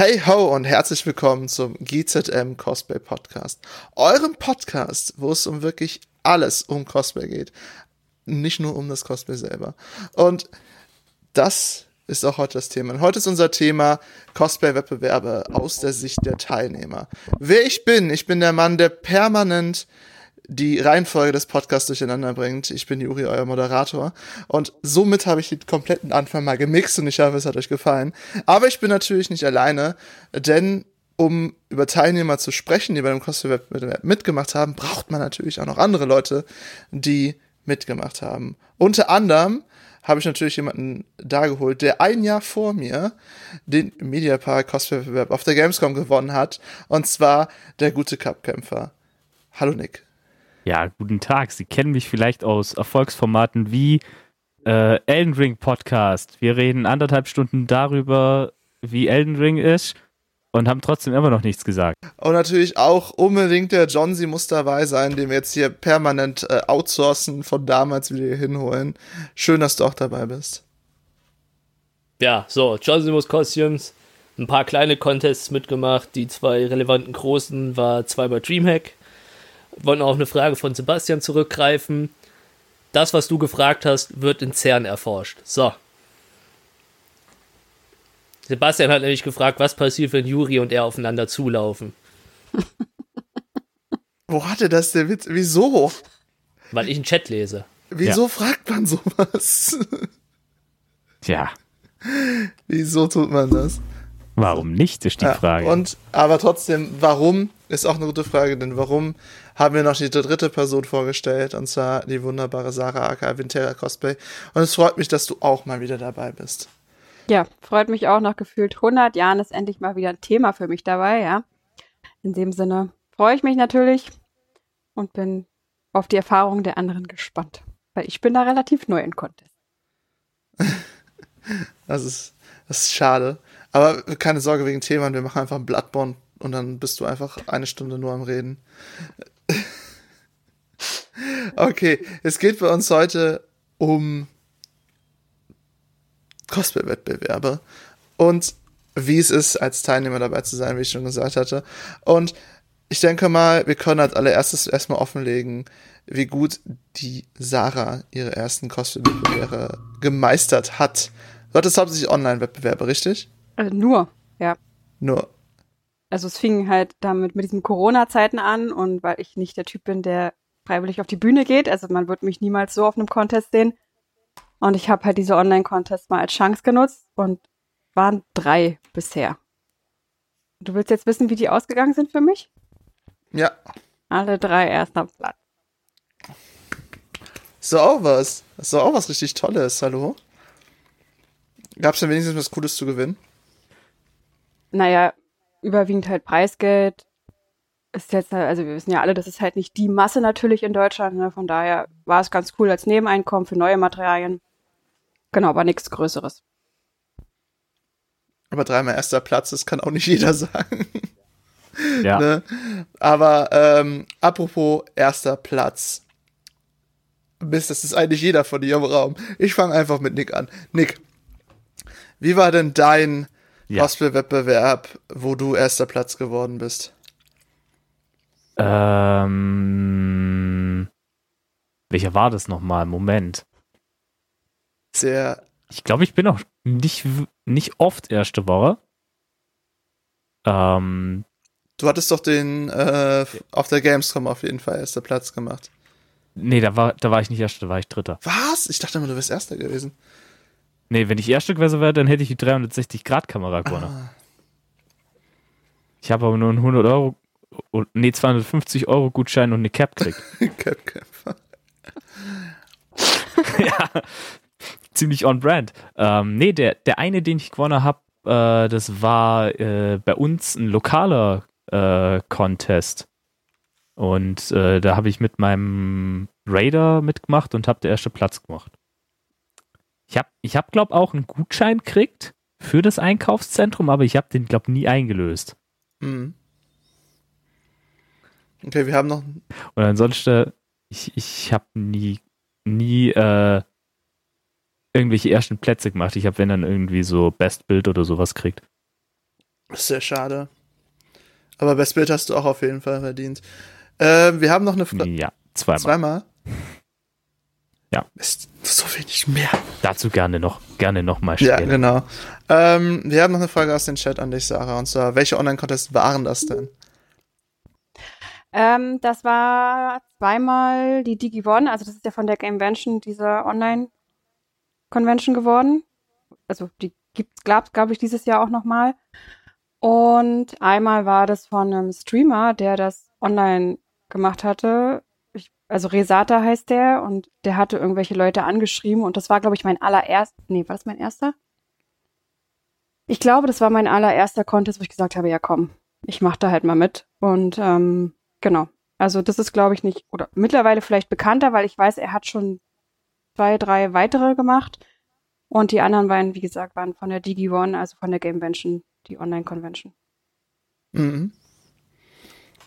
Hey ho und herzlich willkommen zum GZM Cosplay Podcast. Eurem Podcast, wo es um wirklich alles um Cosplay geht. Nicht nur um das Cosplay selber. Und das ist auch heute das Thema. Und heute ist unser Thema Cosplay-Wettbewerbe aus der Sicht der Teilnehmer. Wer ich bin, ich bin der Mann, der permanent die Reihenfolge des Podcasts durcheinander bringt. Ich bin Juri, euer Moderator. Und somit habe ich den kompletten Anfang mal gemixt und ich hoffe, es hat euch gefallen. Aber ich bin natürlich nicht alleine, denn um über Teilnehmer zu sprechen, die bei dem Cosplay-Wettbewerb mitgemacht haben, braucht man natürlich auch noch andere Leute, die mitgemacht haben. Unter anderem habe ich natürlich jemanden da geholt, der ein Jahr vor mir den Mediapark Cosplay-Wettbewerb auf der Gamescom gewonnen hat. Und zwar der gute Cup-Kämpfer. Hallo Nick. Ja, guten Tag. Sie kennen mich vielleicht aus Erfolgsformaten wie äh, Elden Ring Podcast. Wir reden anderthalb Stunden darüber, wie Elden Ring ist und haben trotzdem immer noch nichts gesagt. Und natürlich auch unbedingt der John, sie muss dabei sein, den wir jetzt hier permanent äh, outsourcen von damals wieder hier hinholen. Schön, dass du auch dabei bist. Ja, so, John Costumes, ein paar kleine Contests mitgemacht. Die zwei relevanten großen war zweimal Dreamhack wollen auf eine Frage von Sebastian zurückgreifen. Das, was du gefragt hast, wird in CERN erforscht. So. Sebastian hat nämlich gefragt, was passiert, wenn Juri und er aufeinander zulaufen. Wo hatte das der Witz? Wieso? Weil ich einen Chat lese. Wieso ja. fragt man sowas? Tja. Wieso tut man das? Warum nicht, ist die Frage. und, aber trotzdem, warum ist auch eine gute Frage, denn warum haben wir noch die dritte Person vorgestellt, und zwar die wunderbare Sarah aka Vintera Cosplay. Und es freut mich, dass du auch mal wieder dabei bist. Ja, freut mich auch. Nach gefühlt 100 Jahren ist endlich mal wieder ein Thema für mich dabei, ja. In dem Sinne freue ich mich natürlich und bin auf die Erfahrungen der anderen gespannt, weil ich bin da relativ neu in Contest. das ist, das ist schade. Aber keine Sorge wegen Themen, wir machen einfach ein Bloodborne und dann bist du einfach eine Stunde nur am Reden. Okay, es geht bei uns heute um Cosplay-Wettbewerbe und wie es ist, als Teilnehmer dabei zu sein, wie ich schon gesagt hatte. Und ich denke mal, wir können als allererstes erstmal offenlegen, wie gut die Sarah ihre ersten Cosplay-Wettbewerbe gemeistert hat. Du hattest hauptsächlich Online-Wettbewerbe, richtig? Also nur, ja. Nur. Also es fing halt damit mit diesen Corona-Zeiten an und weil ich nicht der Typ bin, der freiwillig auf die Bühne geht, also man wird mich niemals so auf einem Contest sehen. Und ich habe halt diese Online-Contests mal als Chance genutzt und waren drei bisher. Du willst jetzt wissen, wie die ausgegangen sind für mich? Ja. Alle drei erster Platz. So auch was. Das ist auch was richtig Tolles, hallo? Gab es denn wenigstens was Cooles zu gewinnen? naja, überwiegend halt Preisgeld. Ist jetzt, also wir wissen ja alle, das ist halt nicht die Masse natürlich in Deutschland. Ne? Von daher war es ganz cool als Nebeneinkommen für neue Materialien. Genau, aber nichts Größeres. Aber dreimal erster Platz, das kann auch nicht jeder sagen. Ja. ne? Aber ähm, apropos erster Platz. Mist, das ist eigentlich jeder von dir im Raum. Ich fange einfach mit Nick an. Nick, wie war denn dein ja. Cosplay-Wettbewerb, wo du erster Platz geworden bist? Ähm, welcher war das nochmal? Moment. Sehr. Ich glaube, ich bin auch nicht, nicht oft erste Woche. Ähm, du hattest doch den äh, auf der Gamescom auf jeden Fall erster Platz gemacht. Nee, da war, da war ich nicht erster, da war ich dritter. Was? Ich dachte immer, du wärst erster gewesen. Nee, wenn ich Erster gewesen wäre, dann hätte ich die 360-Grad-Kamera gewonnen. Ah. Ich habe aber nur einen 100 Euro, nee, 250 Euro Gutschein und eine Cap gekriegt. Cap, Cap. ja, ziemlich on brand. Ähm, nee, der, der eine, den ich gewonnen habe, äh, das war äh, bei uns ein lokaler äh, Contest. Und äh, da habe ich mit meinem Raider mitgemacht und habe der erste Platz gemacht. Ich habe, ich hab, glaube auch einen Gutschein gekriegt für das Einkaufszentrum, aber ich habe den, glaube nie eingelöst. Mhm. Okay, wir haben noch. Und ansonsten, ich, ich habe nie, nie äh, irgendwelche ersten Plätze gemacht. Ich habe, wenn dann irgendwie so Best Bild oder sowas kriegt. Das ist sehr schade. Aber Best Bild hast du auch auf jeden Fall verdient. Äh, wir haben noch eine Frage. Ja, zweimal. Zweimal? Ja. Ist so wenig mehr. Dazu gerne noch, gerne noch mal Ja, stellen. genau. Ähm, wir haben noch eine Frage aus dem Chat an dich, Sarah. Und zwar, welche Online-Contests waren das denn? Ähm, das war zweimal die DigiOne, also das ist ja von der Gamevention, dieser Online-Convention geworden. Also die gibt's, glaub, glaube ich, dieses Jahr auch nochmal. Und einmal war das von einem Streamer, der das online gemacht hatte. Ich, also Resata heißt der und der hatte irgendwelche Leute angeschrieben und das war, glaube ich, mein allererster, nee, war das mein erster? Ich glaube, das war mein allererster Contest, wo ich gesagt habe, ja komm, ich mache da halt mal mit. Und ähm, genau. Also das ist, glaube ich, nicht, oder mittlerweile vielleicht bekannter, weil ich weiß, er hat schon zwei, drei weitere gemacht. Und die anderen waren, wie gesagt, waren von der DigiOne, also von der Gamevention, die Online-Convention. Mhm.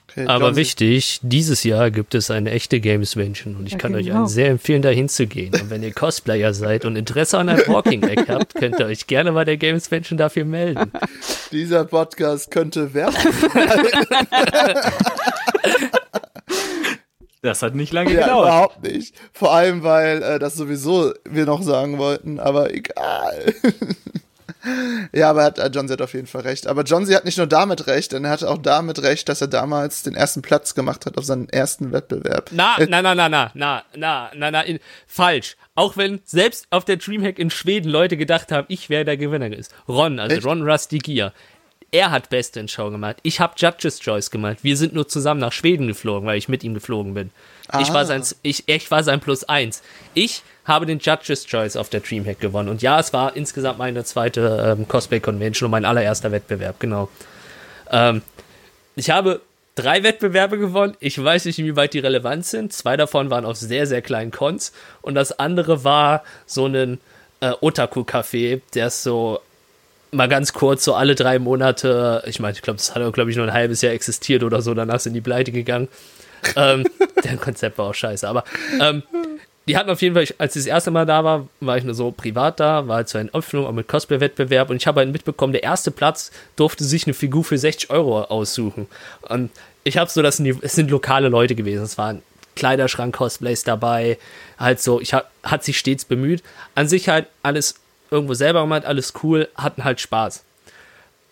Okay, Aber wichtig, dieses Jahr gibt es eine echte Gamesvention und ich Ja, kann euch genau. sehr empfehlen, da hinzugehen. Und wenn ihr Cosplayer seid und Interesse an einem Walking Egg habt, könnt ihr euch gerne bei der Gamesvention dafür melden. Dieser Podcast könnte Werbung Das hat nicht lange Ja, gedauert. überhaupt nicht. Vor allem, weil äh, das sowieso wir noch sagen wollten, aber egal. ja, aber hat, äh, John hat auf jeden Fall recht. Aber John hat nicht nur damit recht, denn er hatte auch damit recht, dass er damals den ersten Platz gemacht hat auf seinem ersten Wettbewerb. Na, Äh, na, na, na, na, na, na, na, na, in, falsch. Auch wenn selbst auf der Dreamhack in Schweden Leute gedacht haben, ich wäre der Gewinner ist. Ron, also Echt? Ron Rusty Gear. Er hat Beste in Show gemacht. Ich habe Judges Choice gemacht. Wir sind nur zusammen nach Schweden geflogen, weil ich mit ihm geflogen bin. Ich, Ah. war sein, ich, ich war sein Plus eins. Ich habe den Judges Choice auf der Dreamhack gewonnen. Und ja, es war insgesamt meine zweite ähm, Cosplay Convention und mein allererster Wettbewerb, genau. Ähm, ich habe drei Wettbewerbe gewonnen. Ich weiß nicht, inwieweit die relevant sind. Zwei davon waren auf sehr, sehr kleinen Cons. Und das andere war so ein äh, Otaku-Café, der ist so mal ganz kurz, so alle drei Monate, ich meine, ich glaube, das hat, glaube ich, nur ein halbes Jahr existiert oder so, danach sind die pleite gegangen. ähm, deren Konzept war auch scheiße, aber ähm, die hatten auf jeden Fall, als ich das erste Mal da war, war ich nur so privat da, war halt so eine Öffnung auch mit Cosplay-Wettbewerb und ich habe halt mitbekommen, der erste Platz durfte sich eine Figur für 60 Euro aussuchen. Und ich habe so das es sind lokale Leute gewesen, es waren Kleiderschrank-Cosplays dabei, halt so, ich hab, hat sich stets bemüht. An sich halt alles irgendwo selber gemacht, alles cool, hatten halt Spaß.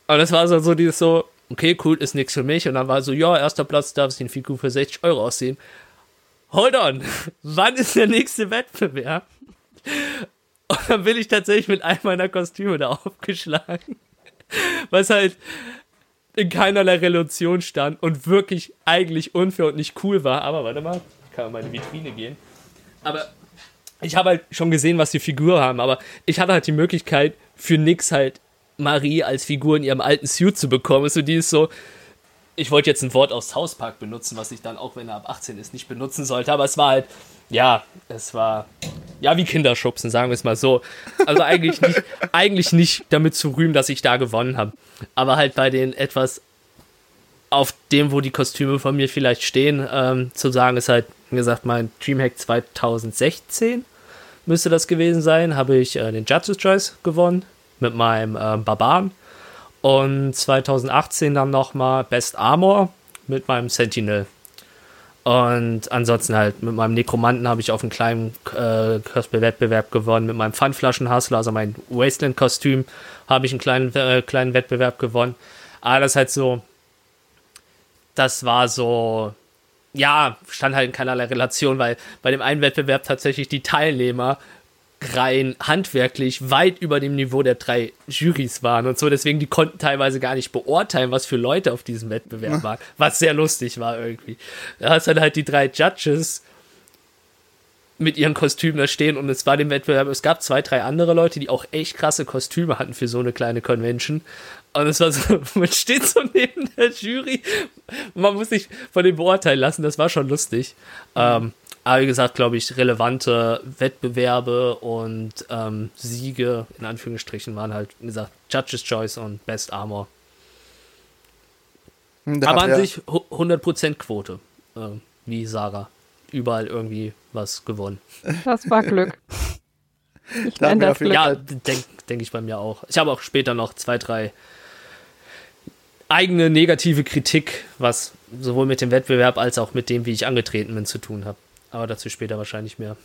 Und das war so, dieses so, okay, cool, ist nichts für mich. Und dann war so, ja, erster Platz darf sich eine Figur für 60 Euro aussehen. Hold on, wann ist der nächste Wettbewerb? Und dann bin ich tatsächlich mit einem meiner Kostüme da aufgeschlagen. Was halt in keinerlei Relation stand und wirklich eigentlich unfair und nicht cool war. Aber warte mal, ich kann in meine Vitrine gehen. Aber ich habe halt schon gesehen, was die Figuren haben, aber ich hatte halt die Möglichkeit, für nix halt Marie als Figur in ihrem alten Suit zu bekommen. So die ist so, ich wollte jetzt ein Wort aus South Park benutzen, was ich dann auch, wenn er ab 18 ist, nicht benutzen sollte, aber es war halt, ja, es war, ja, wie Kinderschubsen, sagen wir es mal so. Also eigentlich nicht, eigentlich nicht damit zu rühmen, dass ich da gewonnen habe. Aber halt bei den etwas auf dem, wo die Kostüme von mir vielleicht stehen, ähm, zu sagen, ist halt, wie gesagt, mein Dreamhack 2016 müsste das gewesen sein, habe ich äh, den Judges Choice gewonnen mit meinem ähm, Barbaren und 2018 dann nochmal Best Armor mit meinem Sentinel. Und ansonsten halt mit meinem Nekromanten habe ich auf einem kleinen äh, Cosplay-Wettbewerb gewonnen. Mit meinem Pfandflaschenhustler, also mein Wasteland-Kostüm, habe ich einen kleinen, äh, kleinen Wettbewerb gewonnen. Aber das ist halt so, das war so, ja, stand halt in keinerlei Relation, weil bei dem einen Wettbewerb tatsächlich die Teilnehmer rein handwerklich weit über dem Niveau der drei Jurys waren und so. Deswegen, die konnten teilweise gar nicht beurteilen, was für Leute auf diesem Wettbewerb waren, was sehr lustig war irgendwie. Da hast dann halt die drei Judges mit ihren Kostümen da stehen und es war dem Wettbewerb, es gab zwei, drei andere Leute, die auch echt krasse Kostüme hatten für so eine kleine Convention. Und es war so, man steht so neben der Jury, man muss sich von dem beurteilen lassen, das war schon lustig. Ähm, aber wie gesagt, glaube ich, relevante Wettbewerbe und ähm, Siege, in Anführungsstrichen, waren halt, wie gesagt, Judges Choice und Best Armor. Da Aber an sich hu- 100% Quote, ähm, wie Sarah. Überall irgendwie was gewonnen. Das war Glück. Ich nenne das Glück. Ja, denke denk ich bei mir auch. Ich habe auch später noch zwei, drei eigene negative Kritik, was sowohl mit dem Wettbewerb als auch mit dem, wie ich angetreten bin, zu tun habe. Aber dazu später wahrscheinlich mehr.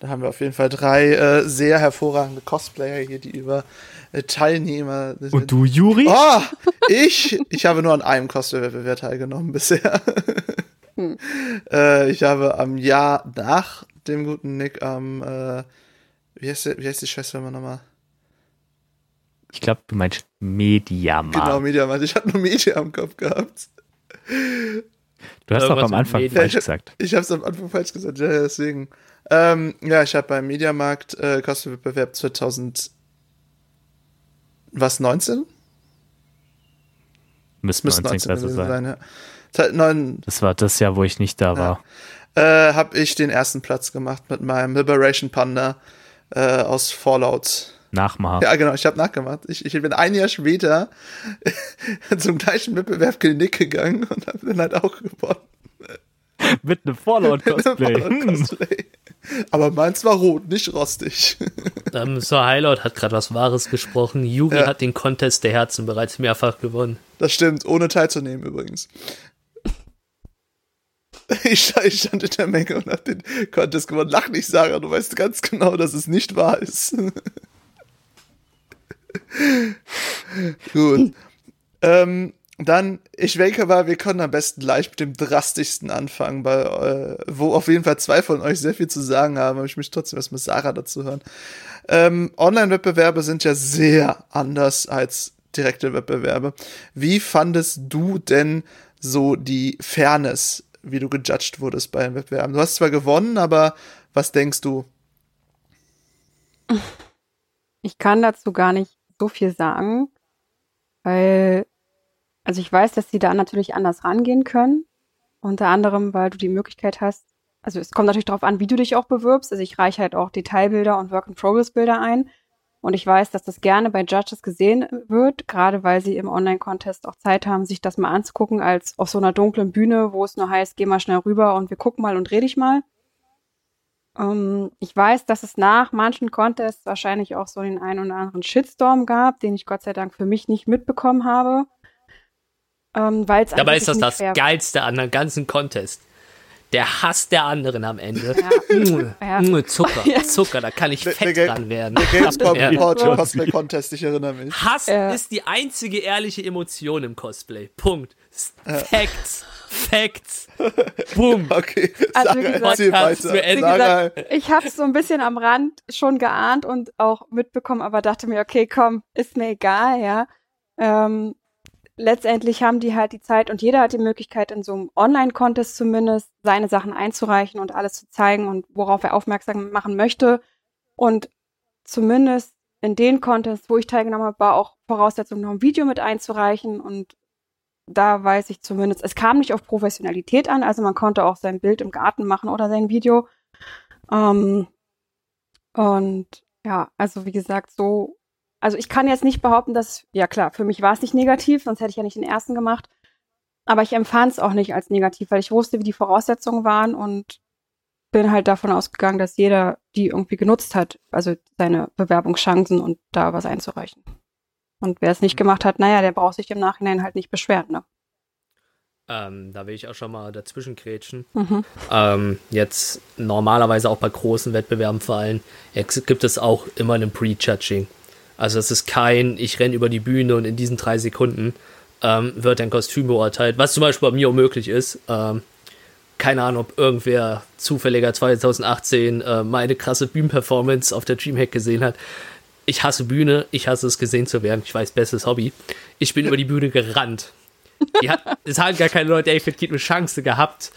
Da haben wir auf jeden Fall drei äh, sehr hervorragende Cosplayer hier, die über äh, Teilnehmer. Und du, Juri? Oh, ich? Ich habe nur an einem Cosplay-Wettbewerb teilgenommen bisher. hm. äh, ich habe am Jahr nach dem guten Nick am, äh, wie, heißt die, wie heißt die Schwester immer nochmal? Ich glaube, du meinst Mediamarkt. Genau, Mediamarkt. Ich hatte nur Media am Kopf gehabt. Du hast doch am Anfang Medien. falsch gesagt. Ich, ich habe es am Anfang falsch gesagt, ja, deswegen. Ähm, ja, ich habe beim Mediamarkt äh, Kostenwettbewerb 2000 was 19? Müsste 19, 19 gewesen sein. sein ja. Das war das Jahr, wo ich nicht da war. Ja. Äh, habe ich den ersten Platz gemacht mit meinem Liberation Panda äh, aus Fallout. Nachmachen. Ja, genau, ich habe nachgemacht. Ich, ich bin ein Jahr später zum gleichen Wettbewerb Klinik gegangen und habe dann halt auch gewonnen. Mit einem Fallout-Cosplay. Fallout Aber meins war rot, nicht rostig. Ähm, Sir Highlight hat gerade was Wahres gesprochen. Yuri ja. hat den Contest der Herzen bereits mehrfach gewonnen. Das stimmt, ohne teilzunehmen übrigens. Ich, ich stand in der Menge und hab den Contest gewonnen. Lach nicht, Sarah, du weißt ganz genau, dass es nicht wahr ist. Gut. Ähm, dann, ich denke mal, wir können am besten gleich mit dem drastischsten anfangen, weil, äh, wo auf jeden Fall zwei von euch sehr viel zu sagen haben, aber ich möchte trotzdem erstmal Sarah dazu hören. Ähm, Online-Wettbewerbe sind ja sehr anders als direkte Wettbewerbe. Wie fandest du denn so die Fairness, wie du gejudged wurdest bei den Wettbewerben? Du hast zwar gewonnen, aber was denkst du? Ich kann dazu gar nicht so viel sagen, weil also ich weiß, dass sie da natürlich anders rangehen können. Unter anderem, weil du die Möglichkeit hast, also es kommt natürlich darauf an, wie du dich auch bewirbst. Also ich reiche halt auch Detailbilder und Work-in-Progress-Bilder ein. Und ich weiß, dass das gerne bei Judges gesehen wird, gerade weil sie im Online-Contest auch Zeit haben, sich das mal anzugucken, als auf so einer dunklen Bühne, wo es nur heißt, geh mal schnell rüber und wir gucken mal und rede ich mal. Ähm, ich weiß, dass es nach manchen Contests wahrscheinlich auch so den einen oder anderen Shitstorm gab, den ich Gott sei Dank für mich nicht mitbekommen habe. Ähm, Dabei ist das das Geilste an dem ganzen Contest. Der Hass der anderen am Ende. Ja. ja. Zucker, Zucker, da kann ich der, fett der, dran werden. Der Gamescom ja. Cosplay Contest, ich erinnere mich. Hass ja. ist die einzige ehrliche Emotion im Cosplay. Punkt. Facts. Facts. Boom. Okay, also, gesagt, gesagt, ich habe es so ein bisschen am Rand schon geahnt und auch mitbekommen, aber dachte mir, okay, komm, ist mir egal, ja. Ähm, letztendlich haben die halt die Zeit und jeder hat die Möglichkeit, in so einem Online-Contest zumindest seine Sachen einzureichen und alles zu zeigen und worauf er aufmerksam machen möchte. Und zumindest in den Contests, wo ich teilgenommen habe, war auch Voraussetzung, noch ein Video mit einzureichen. Und da weiß ich zumindest, es kam nicht auf Professionalität an, also man konnte auch sein Bild im Garten machen oder sein Video. Ähm, und ja, also wie gesagt, so also ich kann jetzt nicht behaupten, dass, ja klar, für mich war es nicht negativ, sonst hätte ich ja nicht den ersten gemacht. Aber ich empfand es auch nicht als negativ, weil ich wusste, wie die Voraussetzungen waren und bin halt davon ausgegangen, dass jeder die irgendwie genutzt hat, also seine Bewerbungschancen und da was einzureichen. Und wer es nicht gemacht hat, naja, der braucht sich im Nachhinein halt nicht beschweren, ne? Ähm, da will ich auch schon mal dazwischen kretschen. Mhm. Ähm, jetzt normalerweise auch bei großen Wettbewerben vor allem gibt es auch immer ein Pre-Judging. Also es ist kein, ich renne über die Bühne und in diesen drei Sekunden ähm, wird ein Kostüm beurteilt, was zum Beispiel bei mir unmöglich ist. Ähm, keine Ahnung, ob irgendwer zufälliger 2018 äh, meine krasse Bühnenperformance auf der Dreamhack gesehen hat. Ich hasse Bühne, ich hasse es gesehen zu werden. Ich weiß, bestes Hobby. Ich bin über die Bühne gerannt. Hat, es haben gar keine Leute, ey, vielleicht eine Chance gehabt,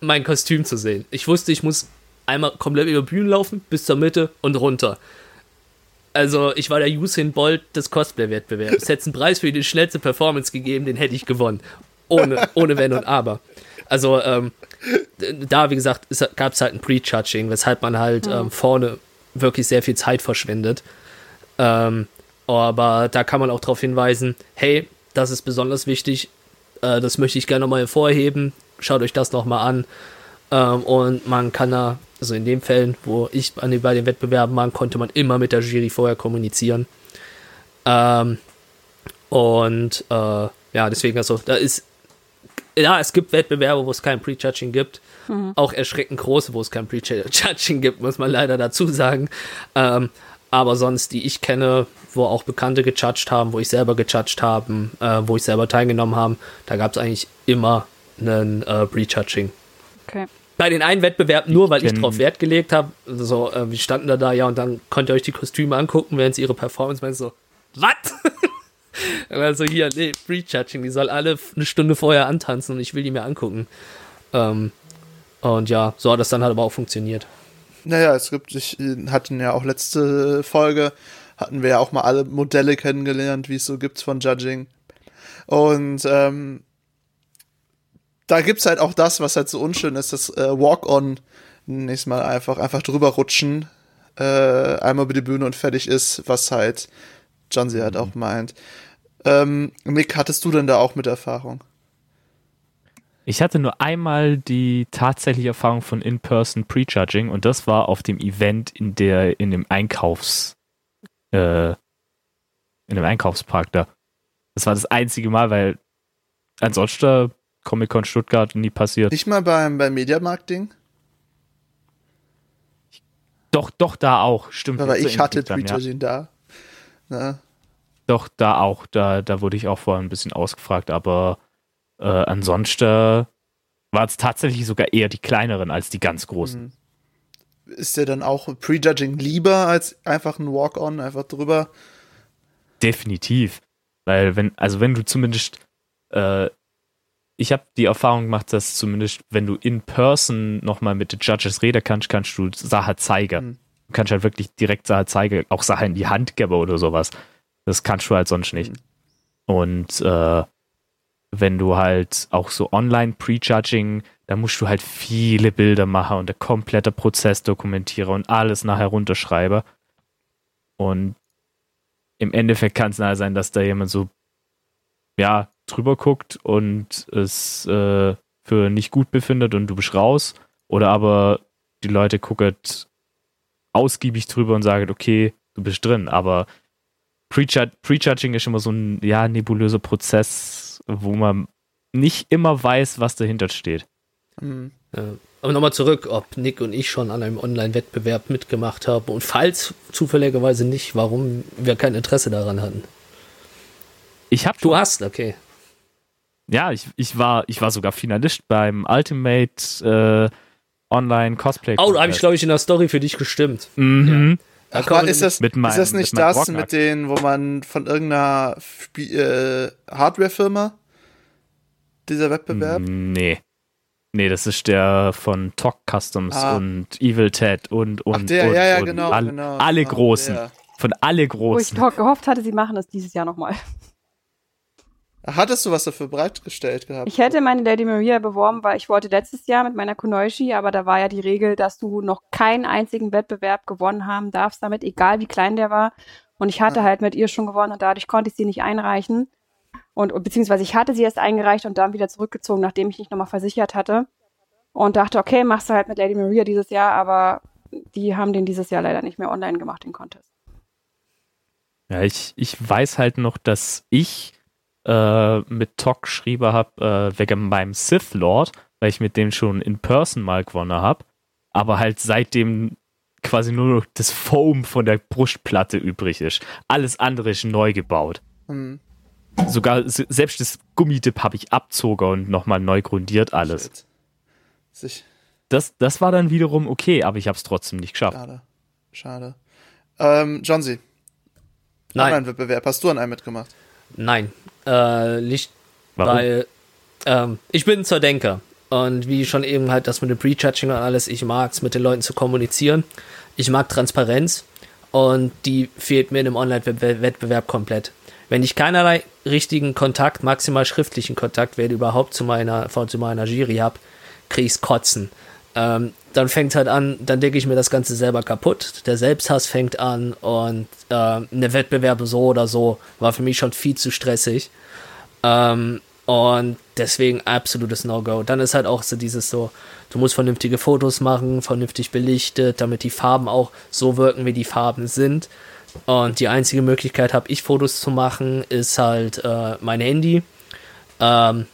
mein Kostüm zu sehen. Ich wusste, ich muss einmal komplett über Bühnen laufen, bis zur Mitte und runter. Also, ich war der Usain Bolt des Cosplay-Wettbewerbs. Es hätte einen Preis für die schnellste Performance gegeben, den hätte ich gewonnen. Ohne, ohne Wenn und Aber. Also, ähm, da, wie gesagt, gab es halt ein Pre-Judging, weshalb man halt mhm. ähm, vorne wirklich sehr viel Zeit verschwendet. Ähm, aber da kann man auch darauf hinweisen, hey, das ist besonders wichtig, äh, das möchte ich gerne nochmal hervorheben, schaut euch das nochmal an. Ähm, und man kann da also in den Fällen, wo ich an, bei den Wettbewerben war, konnte man immer mit der Jury vorher kommunizieren. Ähm, und äh, ja, deswegen also, da ist, ja, es gibt Wettbewerbe, wo es kein Prejudging gibt. Auch erschreckend große, wo es kein Prejudging gibt, muss man leider dazu sagen. Ähm, aber sonst, die ich kenne, wo auch Bekannte gejudged haben, wo ich selber gejudged haben, äh, wo ich selber teilgenommen habe, da gab es eigentlich immer einen äh, Prejudging. Okay. Bei den einen Wettbewerb nur, weil ich drauf Wert gelegt habe. So, äh, wir standen da da, ja, und dann könnt ihr euch die Kostüme angucken, während sie ihre Performance meinen. So, was? also hier, nee, Prejudging, die soll alle eine Stunde vorher antanzen und ich will die mir angucken. Ähm, und ja, so hat das dann halt aber auch funktioniert. Naja, es gibt, ich äh, hatten ja auch letzte Folge, hatten wir ja auch mal alle Modelle kennengelernt, wie es so gibt von Judging. Und ähm, da gibt's halt auch das, was halt so unschön ist, das äh, Walk-On nächstes Mal einfach, einfach drüber rutschen, äh, einmal über die Bühne und fertig ist, was halt John halt auch meint. Ähm, Nick, hattest du denn da auch mit Erfahrung? Ich hatte nur einmal die tatsächliche Erfahrung von In-Person Prejudging und das war auf dem Event in der, in dem Einkaufs, äh, in dem Einkaufspark da. Das war das einzige Mal, weil ansonsten Comic-Con Stuttgart nie passiert. Nicht mal beim, beim Mediamarkt-Ding? Doch, doch, da auch, stimmt. Aber ich hatte dran, ja. Prejudging da. Ne? Doch, da auch. Da, da wurde ich auch vorher ein bisschen ausgefragt, aber äh, ansonsten war es tatsächlich sogar eher die kleineren als die ganz großen. Mhm. Ist dir dann auch Prejudging lieber als einfach ein Walk-On, einfach drüber? Definitiv. Weil wenn, also wenn du zumindest, äh, ich habe die Erfahrung gemacht, dass zumindest, wenn du in person nochmal mit den Judges reden kannst, kannst du Sachen zeigen. Mhm. Du kannst halt wirklich direkt Sachen zeigen, auch Sachen in die Hand geben oder sowas. Das kannst du halt sonst nicht. Und äh, wenn du halt auch so online Prejudging, da musst du halt viele Bilder machen und der komplette Prozess dokumentieren und alles nachher runterschreiben. Und im Endeffekt kann es nahe sein, dass da jemand so ja drüber guckt und es äh, für nicht gut befindet und du bist raus. Oder aber die Leute gucken ausgiebig drüber und sagen, okay, du bist drin. Aber Prejud Prejudging ist immer so ein ja nebulöser Prozess, wo man nicht immer weiß, was dahinter steht. Mhm. Ja. Aber nochmal zurück, ob Nick und ich schon an einem Online-Wettbewerb mitgemacht haben und falls zufälligerweise nicht, warum wir kein Interesse daran hatten. Ich habe Du hast, okay. ja, ich, ich war ich war sogar Finalist beim Ultimate äh, Online Cosplay. Oh, da habe ich, glaube ich, in der Story für dich gestimmt. Mhm. Da Ach, kommen war, wir ist, das, mit meinem- ist das mit nicht meinem das Rocknack. mit denen, wo man von irgendeiner Spie äh, Hardware-Firma dieser Wettbewerb? Nee. Nee, das ist der von Talk Customs Ah. und Evil Ted und und Ach, der, und, ja, ja, und genau. Alle, genau alle genau, großen. der. Von alle Wo ich großen. gehofft hatte, sie machen das dieses Jahr nochmal. Hattest du was dafür bereitgestellt gehabt? Ich hätte meine Lady Maria beworben, weil ich wollte letztes Jahr mit meiner Kunoichi, aber da war ja die Regel, dass du noch keinen einzigen Wettbewerb gewonnen haben darfst damit, egal wie klein der war. Und ich hatte Ah. halt mit ihr schon gewonnen und dadurch konnte ich sie nicht einreichen. Und und beziehungsweise ich hatte sie erst eingereicht und dann wieder zurückgezogen, nachdem ich mich nochmal versichert hatte. Und dachte, okay, machst du halt mit Lady Maria dieses Jahr, aber die haben den dieses Jahr leider nicht mehr online gemacht, den Contest. Ja, ich, ich weiß halt noch, dass ich äh, mit Tok geschrieben habe, äh, wegen meinem Sith Lord, weil ich mit dem schon in Person mal gewonnen habe. Aber halt seitdem quasi nur noch das Foam von der Brustplatte übrig ist. Alles andere ist neu gebaut. Hm, Sogar selbst das Gummidip habe ich abzogen und nochmal neu grundiert alles. Das, das war dann wiederum okay, aber ich habe es trotzdem nicht geschafft. schade. Schade. Ähm, Johnsy, Nein, Online-Wettbewerb, hast du an einem mitgemacht? nein. Äh, nicht, Warum? weil ähm, ich bin zur Denker. Und wie schon eben halt das mit dem Prejudging und alles, ich mag es, mit den Leuten zu kommunizieren. Ich mag Transparenz und die fehlt mir in einem Online-Wettbewerb komplett. Wenn ich keinerlei richtigen Kontakt, maximal schriftlichen Kontakt, werde überhaupt zu meiner, zu meiner Jury habe, kriege ich's kotzen. Ähm, dann fängt halt an, dann denke ich mir das Ganze selber kaputt. Der Selbsthass fängt an und äh, eine Wettbewerbe so oder so war für mich schon viel zu stressig. Ähm, und deswegen absolutes No-Go. Dann ist halt auch so dieses so, du musst vernünftige Fotos machen, vernünftig belichtet, damit die Farben auch so wirken, wie die Farben sind. Und die einzige Möglichkeit habe ich Fotos zu machen, ist halt äh, mein Handy. Ähm,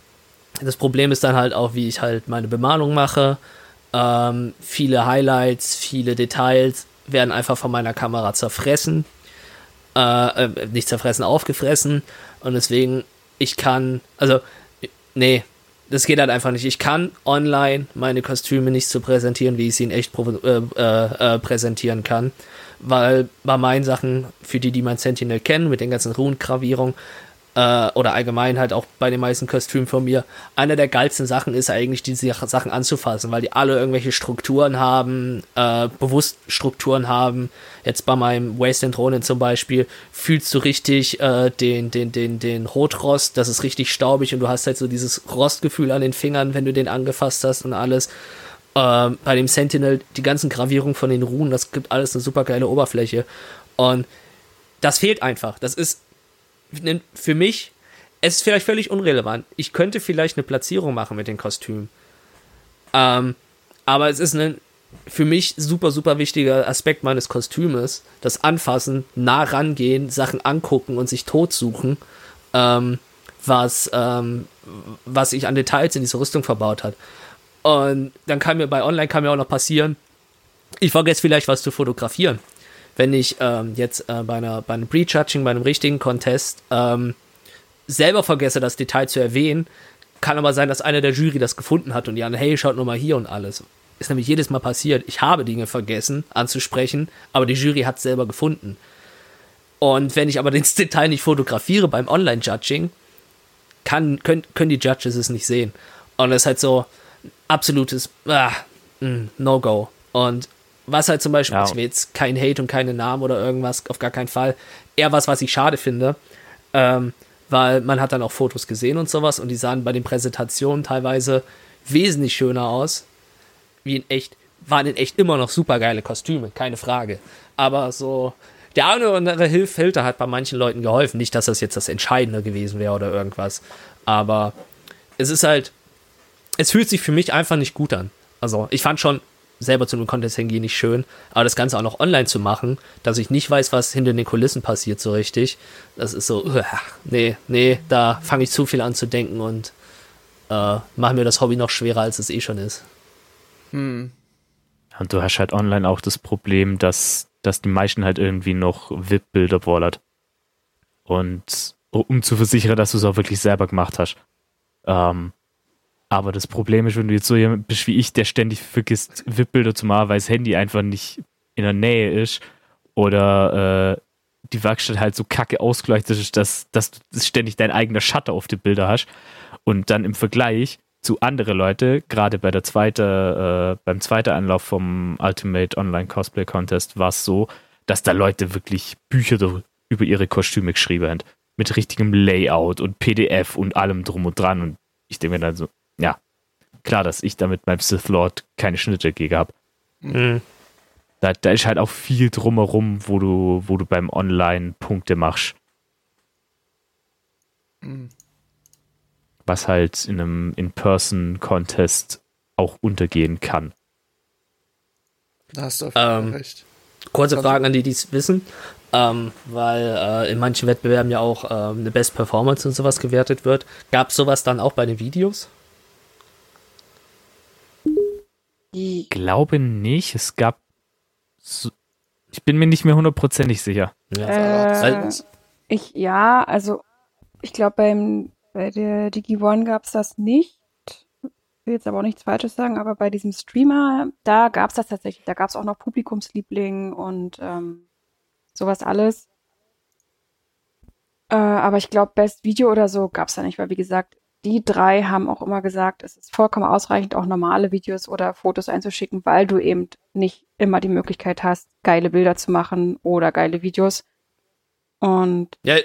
das Problem ist dann halt auch, wie ich halt meine Bemalung mache. Ähm, viele Highlights, viele Details werden einfach von meiner Kamera zerfressen. Äh, äh, nicht zerfressen, aufgefressen. Und deswegen, ich kann, also, nee, das geht halt einfach nicht. Ich kann online meine Kostüme nicht so präsentieren, wie ich sie in echt äh, äh, äh, präsentieren kann. Weil bei meinen Sachen, für die, die mein Sentinel kennen, mit den ganzen Runengravierungen, äh, oder allgemein halt auch bei den meisten Kostümen von mir, eine der geilsten Sachen ist eigentlich, diese Sachen anzufassen, weil die alle irgendwelche Strukturen haben, äh, bewusst Strukturen haben. Jetzt bei meinem Wasteland Ronin zum Beispiel fühlst du richtig äh, den, den, den, den Rotrost, das ist richtig staubig und du hast halt so dieses Rostgefühl an den Fingern, wenn du den angefasst hast und alles. Ähm, bei dem Sentinel, die ganzen Gravierungen von den Runen, das gibt alles eine super geile Oberfläche. Und das fehlt einfach. Das ist für mich, es ist vielleicht völlig unrelevant. Ich könnte vielleicht eine Platzierung machen mit den Kostümen. Ähm, aber es ist ein für mich super, super wichtiger Aspekt meines Kostümes. Das Anfassen, nah rangehen, Sachen angucken und sich totsuchen, ähm, was, ähm, was ich an Details in diese Rüstung verbaut hat. Und dann kann mir bei Online kann mir auch noch passieren, ich vergesse vielleicht was zu fotografieren wenn ich ähm, jetzt äh, bei, einer, bei einem Pre-Judging, bei einem richtigen Contest ähm, selber vergesse, das Detail zu erwähnen, kann aber sein, dass einer der Jury das gefunden hat und die anderen, hey, schaut nur mal hier und alles. Ist nämlich jedes Mal passiert. Ich habe Dinge vergessen anzusprechen, aber die Jury hat es selber gefunden. Und wenn ich aber das Detail nicht fotografiere beim Online-Judging, können, können die Judges es nicht sehen. Und das ist halt so absolutes ah, mm, No-Go. Und was halt zum Beispiel, ja. ich will jetzt kein Hate und keine Namen oder irgendwas, auf gar keinen Fall. Eher was, was ich schade finde. Ähm, weil man hat dann auch Fotos gesehen und sowas und die sahen bei den Präsentationen teilweise wesentlich schöner aus. Wie in echt, waren in echt immer noch super geile Kostüme, keine Frage. Aber so, der eine oder andere Hilfsfilter hat bei manchen Leuten geholfen. Nicht, dass das jetzt das Entscheidende gewesen wäre oder irgendwas. Aber es ist halt, es fühlt sich für mich einfach nicht gut an. Also, ich fand schon selber zu einem Contest hingehen nicht schön, aber das Ganze auch noch online zu machen, dass ich nicht weiß, was hinter den Kulissen passiert so richtig, das ist so, uh, nee, nee, da fange ich zu viel an zu denken und äh, mache mir das Hobby noch schwerer, als es eh schon ist. Hm. Und du hast halt online auch das Problem, dass, dass die meisten halt irgendwie noch VIP-Bilder wollert. Und um zu versichern, dass du es auch wirklich selber gemacht hast. Ähm, aber das Problem ist, wenn du jetzt so jemand bist wie ich, der ständig vergisst, VIP-Bilder zu machen, weil das Handy einfach nicht in der Nähe ist oder äh, die Werkstatt halt so kacke ausgeleuchtet ist, dass, dass du ständig dein eigener Shutter auf die Bilder hast und dann im Vergleich zu anderen Leute, gerade bei der zweite, äh, beim zweiten Anlauf vom Ultimate Online Cosplay Contest war es so, dass da Leute wirklich Bücher über ihre Kostüme geschrieben haben. Mit richtigem Layout und PDF und allem drum und dran. Und ich denke mir dann so, klar, dass ich damit beim Sith Lord keine Schnitte gegen habe. Mhm. Da, da ist halt auch viel drumherum, wo du, wo du beim Online Punkte machst. Mhm. Was halt in einem In-Person-Contest auch untergehen kann. Da hast du auf jeden ähm, recht. Kurze Fragen an die, die es wissen. Ähm, weil äh, in manchen Wettbewerben ja auch ähm, eine Best Performance und sowas gewertet wird. Gab es sowas dann auch bei den Videos? Ich glaube nicht. Es gab. So, ich bin mir nicht mehr hundertprozentig sicher. Ja, äh, ich, ja, also ich glaube, beim bei der Digi One gab es das nicht. Ich will jetzt aber auch nichts Falsches sagen, aber bei diesem Streamer, da gab es das tatsächlich. Da gab es auch noch Publikumsliebling und ähm, sowas alles. Äh, aber ich glaube, Best Video oder so gab es da nicht, weil wie gesagt, die drei haben auch immer gesagt, es ist vollkommen ausreichend, auch normale Videos oder Fotos einzuschicken, weil du eben nicht immer die Möglichkeit hast, geile Bilder zu machen oder geile Videos. Und ja,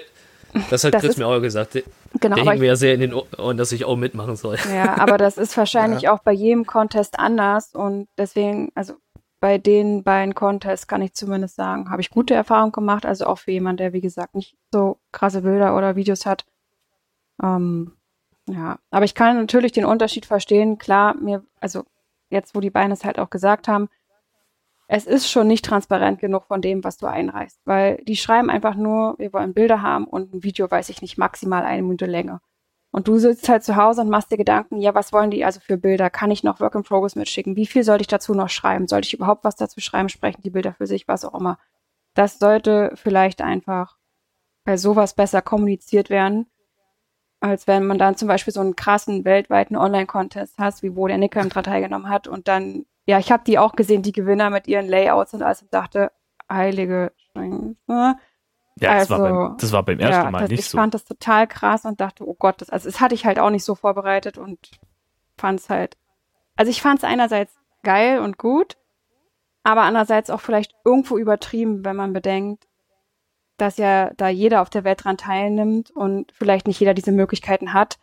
das hat das Chris ist, mir auch gesagt. Genau, Der hing mir ja sehr in den Ohren, dass ich auch mitmachen soll. Ja, aber das ist wahrscheinlich ja. auch bei jedem Contest anders und deswegen, also bei den beiden Contests kann ich zumindest sagen, habe ich gute Erfahrungen gemacht. Also auch für jemanden, der wie gesagt nicht so krasse Bilder oder Videos hat. Ähm, ja, aber ich kann natürlich den Unterschied verstehen. Klar, mir, also jetzt, wo die Beine es halt auch gesagt haben, es ist schon nicht transparent genug von dem, was du einreichst, weil die schreiben einfach nur, wir wollen Bilder haben und ein Video, weiß ich nicht, maximal eine Minute Länge. Und du sitzt halt zu Hause und machst dir Gedanken, ja, was wollen die also für Bilder? Kann ich noch Work in Progress mitschicken? Wie viel sollte ich dazu noch schreiben? Sollte ich überhaupt was dazu schreiben? Sprechen die Bilder für sich, was auch immer. Das sollte vielleicht einfach bei sowas besser kommuniziert werden, als wenn man dann zum Beispiel so einen krassen weltweiten Online-Contest hast, wie wo der Nicker dran teilgenommen hat und dann, ja, ich habe die auch gesehen, die Gewinner mit ihren Layouts und alles und dachte, heilige Scheiße. Ja, das, war beim, Also, das war beim ersten ja, Mal das, nicht ich so. fand das total krass und dachte, oh Gott, das, also das hatte ich halt auch nicht so vorbereitet und fand es halt, also ich fand es einerseits geil und gut, aber andererseits auch vielleicht irgendwo übertrieben, wenn man bedenkt, dass ja da jeder auf der Welt dran teilnimmt und vielleicht nicht jeder diese Möglichkeiten hat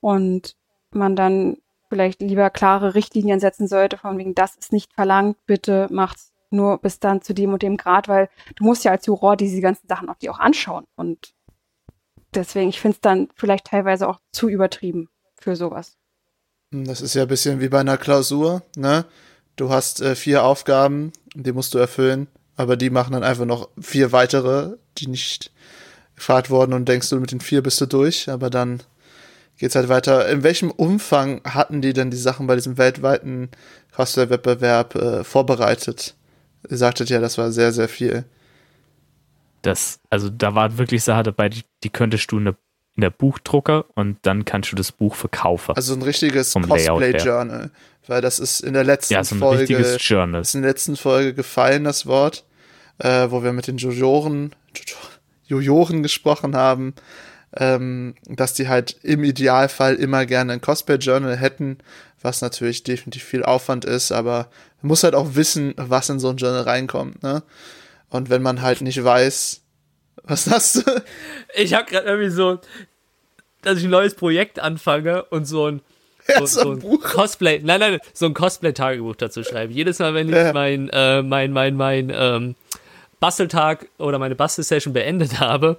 und man dann vielleicht lieber klare Richtlinien setzen sollte, von wegen, das ist nicht verlangt, bitte macht's nur bis dann zu dem und dem Grad, weil du musst ja als Juror diese ganzen Sachen auch die auch anschauen und deswegen, ich finde es dann vielleicht teilweise auch zu übertrieben für sowas. Hm, Das ist ja ein bisschen wie bei einer Klausur, ne? Du hast äh, vier Aufgaben, die musst du erfüllen, aber die machen dann einfach noch vier weitere, die nicht gefragt wurden und denkst du, mit den vier bist du durch, aber dann geht's halt weiter. In welchem Umfang hatten die denn die Sachen bei diesem weltweiten Cosplay-Wettbewerb äh, vorbereitet? Ihr sagtet ja, das war sehr, sehr viel. Das, also da war wirklich Sache dabei, die, die könntest du in der, in der Buchdrucker und dann kannst du das Buch verkaufen. Also ein richtiges. Cosplay-Journal, weil das ist in der letzten ja, so ein Folge richtiges Journal. ist in der letzten Folge gefallen, das Wort, äh, wo wir mit den Juroren, Juroren gesprochen haben, ähm, dass die halt im Idealfall immer gerne ein Cosplay-Journal hätten, was natürlich definitiv viel Aufwand ist, aber man muss halt auch wissen, was in so ein Journal reinkommt, ne? Und wenn man halt nicht weiß, was hast du? Ich habe gerade irgendwie so, dass ich ein neues Projekt anfange und so ein, so, so ein Buch. Cosplay, nein, nein, so ein Cosplay-Tagebuch dazu schreibe. Jedes Mal, wenn ich Ja. mein, äh, mein, mein, mein ähm, Basteltag oder meine Bastelsession beendet habe,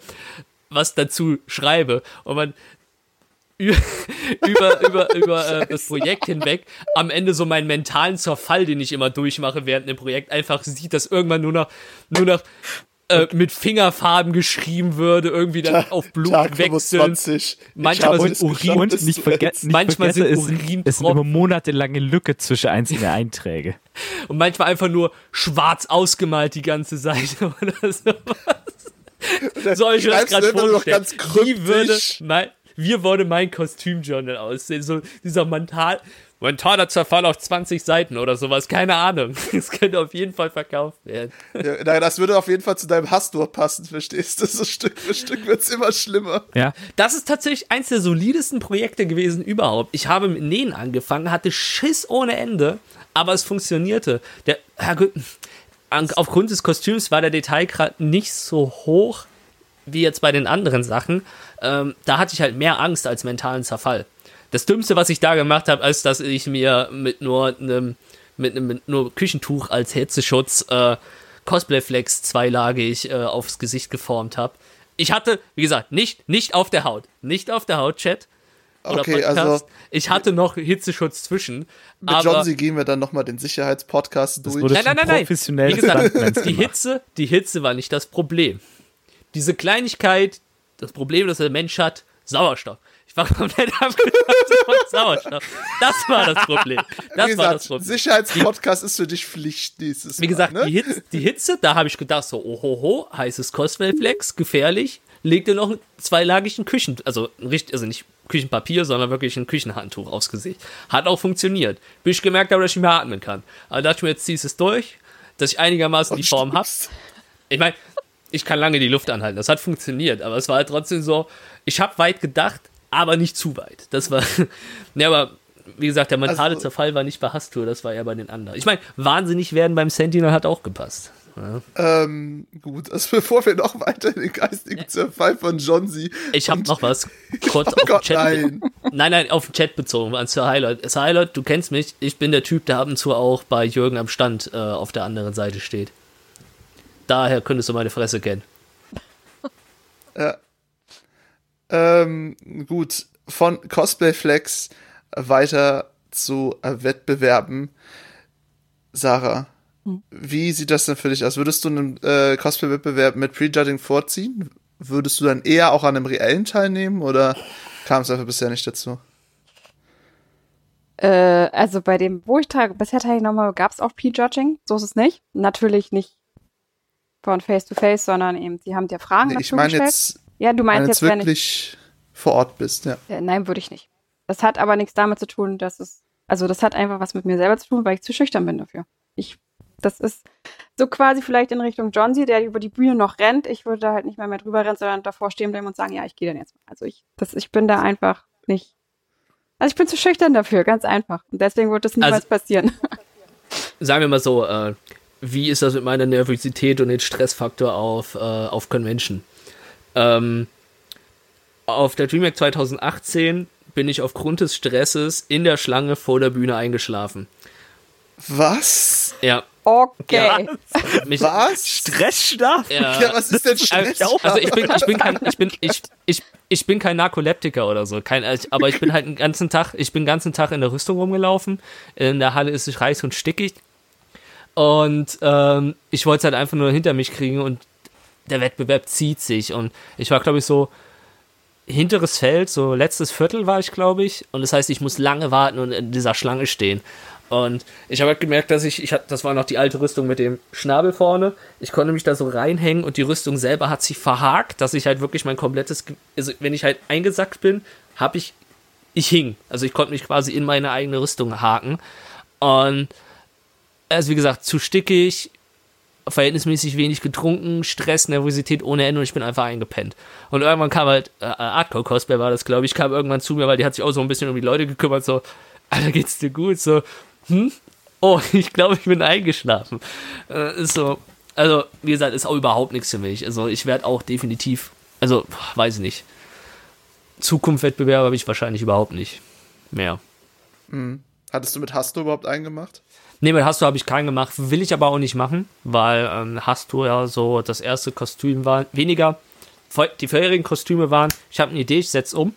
was dazu schreibe. Und man über, über, über äh, das Projekt hinweg am Ende so meinen mentalen Zerfall, den ich immer durchmache während dem Projekt, einfach sieht, dass irgendwann nur noch, nur noch äh, mit Fingerfarben geschrieben würde, irgendwie dann auf Blut Tag wechseln. 25. Manchmal sind es Urin- Und es nicht, verge nicht Manchmal vergessen, sind es, sind- es sind immer monatelange Lücke zwischen einzelnen Einträge. Und manchmal einfach nur schwarz ausgemalt die ganze Seite oder sowas. So habe ich mir das gerade ganz Wie würde mein, wie würde mein Kostümjournal aussehen? So dieser mental, mentaler Zerfall auf 20 Seiten oder sowas. Keine Ahnung. Das könnte auf jeden Fall verkauft werden. Ja, das würde auf jeden Fall zu deinem Hass nur passen, verstehst du? So Stück für Stück wird's immer schlimmer. Ja, Das ist tatsächlich eins der solidesten Projekte gewesen überhaupt. Ich habe mit Nähen angefangen, hatte Schiss ohne Ende, aber es funktionierte. Der, aufgrund des Kostüms war der Detailgrad nicht so hoch wie jetzt bei den anderen Sachen. Ähm, da hatte ich halt mehr Angst als mentalen Zerfall. Das Dümmste, was ich da gemacht habe, ist, dass ich mir mit nur einem mit einem nur Küchentuch als Hitzeschutz äh, Cosplay-Flex zweilagig äh, aufs Gesicht geformt habe. Ich hatte, wie gesagt, nicht, nicht auf der Haut. Nicht auf der Haut, Chat. Oder Okay, also ich hatte noch Hitzeschutz zwischen. mit aber John C. gehen wir dann nochmal den Sicherheitspodcast das durch. wurde Nein, nein, nein, nein. professionell Wie gesagt, die. Hitze, die Hitze war nicht das Problem. Diese Kleinigkeit, das Problem, das der Mensch hat, Sauerstoff. Ich war komplett abgeschlossen von Sauerstoff. Das war das Problem. Das Wie war das gesagt, Problem. Sicherheitspodcast ist für dich Pflicht dieses Wie gesagt, Mal, die, ne? Hitze, die Hitze, da habe ich gedacht, so, ohoho, heißes Cosplay-Flex, gefährlich. Leg dir noch einen zweilagigen Küchen, also, also nicht Küchenpapier, sondern wirklich ein Küchenhandtuch aufs Gesicht. Hat auch funktioniert. Bis ich gemerkt habe, dass ich nicht mehr atmen kann. Aber dachte ich mir, jetzt ziehst es durch, dass ich einigermaßen die Form habe. Ich meine, ich kann lange die Luft anhalten. Das hat funktioniert, aber es war halt trotzdem so, ich habe weit gedacht, aber nicht zu weit. Das war, ne, aber wie gesagt, der mentale Also- Zerfall war nicht bei Hastur, das war eher bei den anderen. Ich meine, wahnsinnig werden beim Sentinel hat auch gepasst. Ähm, gut, also bevor wir noch weiter in den geistigen Zerfall von John C. Ich habe und- noch was kurz Oh auf den Gott, Chat. nein. Nein, nein, auf den Chat bezogen, an Sir Highlight. Sir Highlight, du kennst mich, ich bin der Typ, der ab und zu auch bei Jürgen am Stand äh, auf der anderen Seite steht. Daher könntest du meine Fresse kennen. Ja. Ähm, gut, von Cosplay Flex weiter zu äh, Wettbewerben. Sarah, wie sieht das denn für dich aus? Würdest du einen äh, Cosplay-Wettbewerb mit Prejudging vorziehen? würdest du dann eher auch an einem reellen teilnehmen oder kam es einfach bisher nicht dazu? Äh, also bei dem, wo ich bisher teilgenommen habe, gab es auch P-Judging. So ist es nicht. Natürlich nicht von Face to Face, sondern eben, sie haben dir Fragen Nee, dazu ich meine gestellt. jetzt, ja, du meinst jetzt wenn ich wirklich vor Ort bist, ja. Äh, Nein, würde ich nicht. Das hat aber nichts damit zu tun, dass es, also das hat einfach was mit mir selber zu tun, weil ich zu schüchtern bin dafür. Ich, das ist so quasi vielleicht in Richtung John Z, der über die Bühne noch rennt. Ich würde da halt nicht mehr mehr drüber rennen, sondern davor stehen bleiben und sagen, ja, ich gehe dann jetzt mal. Also ich, das, ich bin da einfach nicht, also ich bin zu schüchtern dafür, ganz einfach. Und deswegen wird das niemals Also- passieren. Sagen wir mal so, äh, wie ist das mit meiner Nervosität und den Stressfaktor auf, äh, auf Convention? Ähm, auf der DreamHack 2018 bin ich aufgrund des Stresses in der Schlange vor der Bühne eingeschlafen. Was? Ja. Okay. Mich, Was? Stressschlaf? Ja, Ja, was ist denn Stress? also ich bin, ich bin kein, ich bin, ich, ich, ich bin kein Narkoleptiker oder so, kein, aber ich bin halt den ganzen Tag, ich bin den ganzen Tag in der Rüstung rumgelaufen. In der Halle ist es heiß und stickig. Und ähm, ich wollte es halt einfach nur hinter mich kriegen und der Wettbewerb zieht sich. Und ich war, glaube ich, so hinteres Feld, so letztes Viertel war ich, glaube ich. Und das heißt, ich muss lange warten und in dieser Schlange stehen. Und ich habe halt gemerkt, dass ich, ich hab, das war noch die alte Rüstung mit dem Schnabel vorne. Ich konnte mich da so reinhängen und die Rüstung selber hat sich verhakt, dass ich halt wirklich mein komplettes, also wenn ich halt eingesackt bin, habe ich, ich hing. Also ich konnte mich quasi in meine eigene Rüstung haken. Und also wie gesagt, zu stickig, verhältnismäßig wenig getrunken, Stress, Nervosität ohne Ende und ich bin einfach eingepennt. Und irgendwann kam halt, äh, Hardcore Cosplay war das, glaube ich, kam irgendwann zu mir, weil die hat sich auch so ein bisschen um die Leute gekümmert, so, Alter, geht's dir gut? So, hm? Oh, ich glaube, ich bin eingeschlafen. Äh, ist so, also, wie gesagt, ist auch überhaupt nichts für mich. Also, ich werde auch definitiv, also, weiß ich nicht. Zukunftswettbewerbe habe ich wahrscheinlich überhaupt nicht mehr. Hattest du mit Hasto überhaupt eingemacht? Nee, mit Hasto habe ich keinen gemacht, will ich aber auch nicht machen, weil ähm, Hasto ja so das erste Kostüm war. Weniger, die vorherigen Kostüme waren, ich habe eine Idee, ich setze um.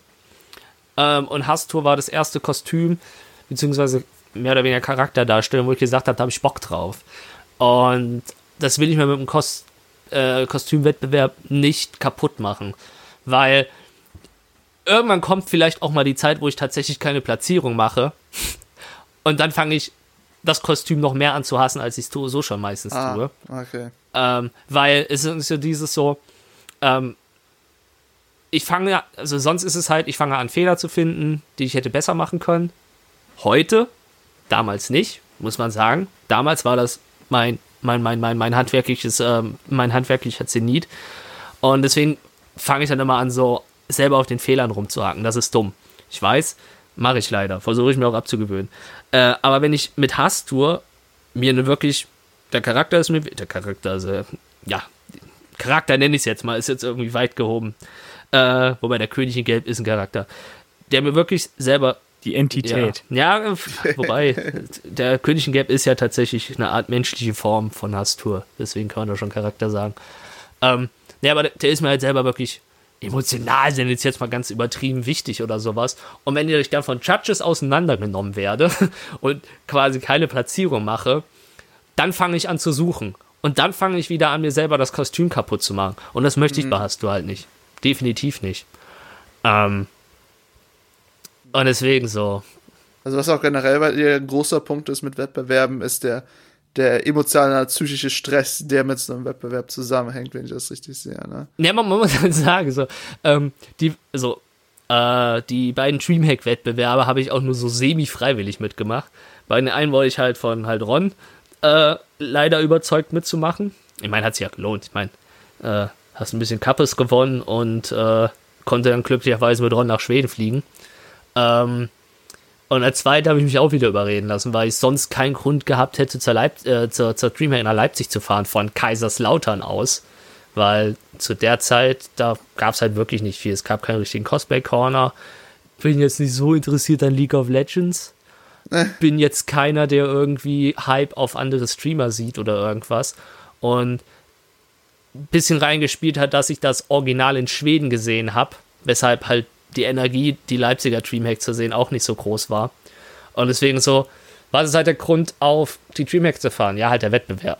Ähm, und Hastur war das erste Kostüm, beziehungsweise mehr oder weniger Charakterdarstellung, wo ich gesagt habe, da habe ich Bock drauf. Und das will ich mir mit dem Kos äh, Kostümwettbewerb nicht kaputt machen, weil irgendwann kommt vielleicht auch mal die Zeit, wo ich tatsächlich keine Platzierung mache. Und dann fange ich das Kostüm noch mehr an zu hassen, als ich es tue, so schon meistens tue. Ah, okay. Ähm, weil es ist ja dieses so, ähm, ich fange, also sonst ist es halt, ich fange an Fehler zu finden, die ich hätte besser machen können. Heute, damals nicht, muss man sagen. Damals war das mein, mein, mein, mein, mein handwerkliches, ähm, mein handwerklicher Zenit. Und deswegen fange ich dann immer an, so selber auf den Fehlern rumzuhaken. Das ist dumm. Ich weiß, mache ich leider. Versuche ich mir auch abzugewöhnen. Äh, aber wenn ich mit Hass-Tour mir eine wirklich, der Charakter ist mir, der Charakter, also, ja, Charakter nenne ich es jetzt mal, ist jetzt irgendwie weit gehoben. Äh, wobei der König in Gelb ist ein Charakter, der mir wirklich selber Die Entität. ja, ja wobei, der König in Gelb ist ja tatsächlich eine Art menschliche Form von Hastur. Deswegen kann man da schon Charakter sagen. Ähm, ja, aber der, der ist mir halt selber wirklich emotional, sind jetzt jetzt mal ganz übertrieben wichtig oder sowas. Und wenn ich dann von Judges auseinandergenommen werde und quasi keine Platzierung mache, dann fange ich an zu suchen. Und dann fange ich wieder an, mir selber das Kostüm kaputt zu machen. Und das möchte ich bei Hastur halt nicht. Definitiv nicht. Ähm, und deswegen so, Also was auch generell bei dir ein großer Punkt ist mit Wettbewerben, ist der, der emotionale, psychische Stress, der mit so einem Wettbewerb zusammenhängt, wenn ich das richtig sehe. Ne? Ja, man, muss halt sagen, so, ähm, die, also, äh, die beiden Dreamhack-Wettbewerbe habe ich auch nur so semi-freiwillig mitgemacht. Bei den einen wollte ich halt von halt Ron äh, leider überzeugt mitzumachen. Ich meine, hat sich ja gelohnt. Ich meine, äh, hast ein bisschen Kappes gewonnen und äh, konnte dann glücklicherweise mit Ron nach Schweden fliegen. Ähm, und als zweiter habe ich mich auch wieder überreden lassen, weil ich sonst keinen Grund gehabt hätte, zur, Leip äh, zur, zur Dreamhack nach Leipzig zu fahren, von Kaiserslautern aus. Weil zu der Zeit, da gab es halt wirklich nicht viel. Es gab keinen richtigen Cosplay-Corner. Bin jetzt nicht so interessiert an League of Legends. Bin jetzt keiner, der irgendwie Hype auf andere Streamer sieht oder irgendwas. Und ein bisschen reingespielt hat, dass ich das Original in Schweden gesehen habe, weshalb halt die Energie, die Leipziger Dreamhack zu sehen, auch nicht so groß war. Und deswegen so, was ist halt der Grund, auf die Dreamhack zu fahren? Ja, halt der Wettbewerb.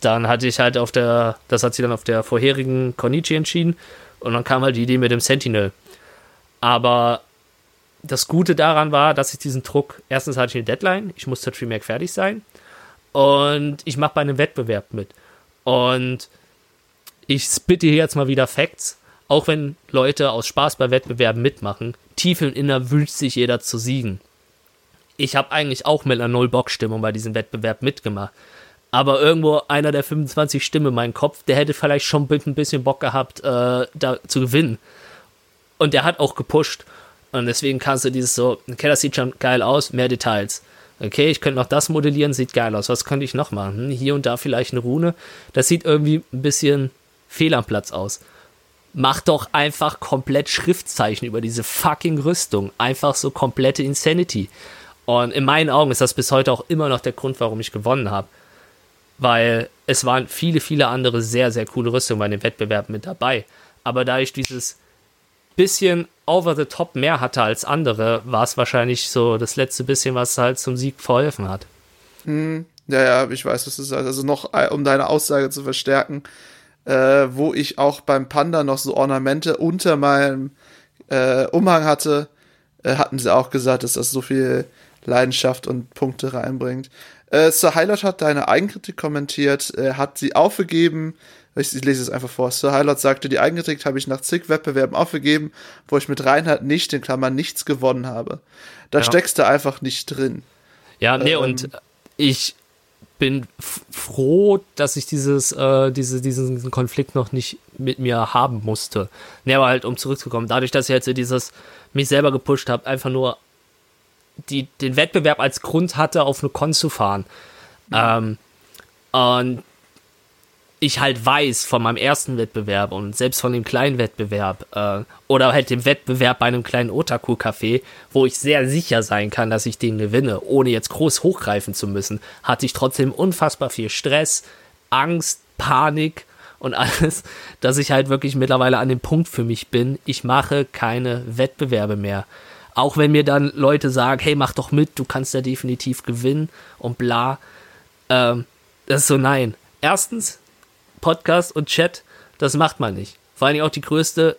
dann hatte ich halt auf der, das hat sie dann auf der vorherigen Konichi entschieden und dann kam halt die Idee mit dem Sentinel. Aber das Gute daran war, dass ich diesen Druck, erstens hatte ich eine Deadline, ich musste Mac fertig sein und ich mache bei einem Wettbewerb mit. Und ich spitte hier jetzt mal wieder Facts, auch wenn Leute aus Spaß bei Wettbewerben mitmachen, tief im Inner wünscht sich jeder zu siegen. Ich habe eigentlich auch mit einer Null-Bock-Stimmung bei diesem Wettbewerb mitgemacht. Aber irgendwo einer der 25 Stimmen in meinem Kopf, der hätte vielleicht schon ein bisschen Bock gehabt, äh, da zu gewinnen. Und der hat auch gepusht. Und deswegen kannst du dieses so, okay, das sieht schon geil aus, mehr Details. Okay, ich könnte noch das modellieren, sieht geil aus. Was könnte ich noch machen? Hm, hier und da vielleicht eine Rune. Das sieht irgendwie ein bisschen fehl am Platz aus. Mach doch einfach komplett Schriftzeichen über diese fucking Rüstung. Einfach so komplette Insanity. Und in meinen Augen ist das bis heute auch immer noch der Grund, warum ich gewonnen habe. Weil es waren viele, viele andere sehr, sehr coole Rüstungen bei dem Wettbewerb mit dabei. Aber da ich dieses bisschen over the top mehr hatte als andere, war es wahrscheinlich so das letzte bisschen, was halt zum Sieg verholfen hat. Hm, ja, ja, ich weiß, was du sagst. Also noch, äh, um deine Aussage zu verstärken, äh, wo ich auch beim Panda noch so Ornamente unter meinem äh, Umhang hatte, äh, hatten sie auch gesagt, dass das so viel Leidenschaft und Punkte reinbringt. Äh, Sir Highlight hat deine Eigenkritik kommentiert, hat sie aufgegeben. Ich, ich, lese es einfach vor. Sir Highlight sagte, die Eigenkritik habe ich nach zig Wettbewerben aufgegeben, wo ich mit Reinhard nicht, in Klammern, nichts gewonnen habe. Da ja. steckst du einfach nicht drin. Ja, nee, ähm, und ich bin froh, dass ich dieses, äh, diese, diesen Konflikt noch nicht mit mir haben musste. Nee, aber halt, um zurückzukommen, dadurch, dass ich jetzt dieses mich selber gepusht habe, einfach nur die, den Wettbewerb als Grund hatte, auf eine Con zu fahren. Mhm. Ähm, und ich halt weiß von meinem ersten Wettbewerb und selbst von dem kleinen Wettbewerb äh, oder halt dem Wettbewerb bei einem kleinen Otaku-Café, wo ich sehr sicher sein kann, dass ich den gewinne, ohne jetzt groß hochgreifen zu müssen, hatte ich trotzdem unfassbar viel Stress, Angst, Panik und alles, dass ich halt wirklich mittlerweile an dem Punkt für mich bin, ich mache keine Wettbewerbe mehr. Auch wenn mir dann Leute sagen, hey, mach doch mit, du kannst ja definitiv gewinnen und bla. Ähm, das ist so, nein. Erstens, Podcast und Chat, das macht man nicht. Vor allem auch die größte,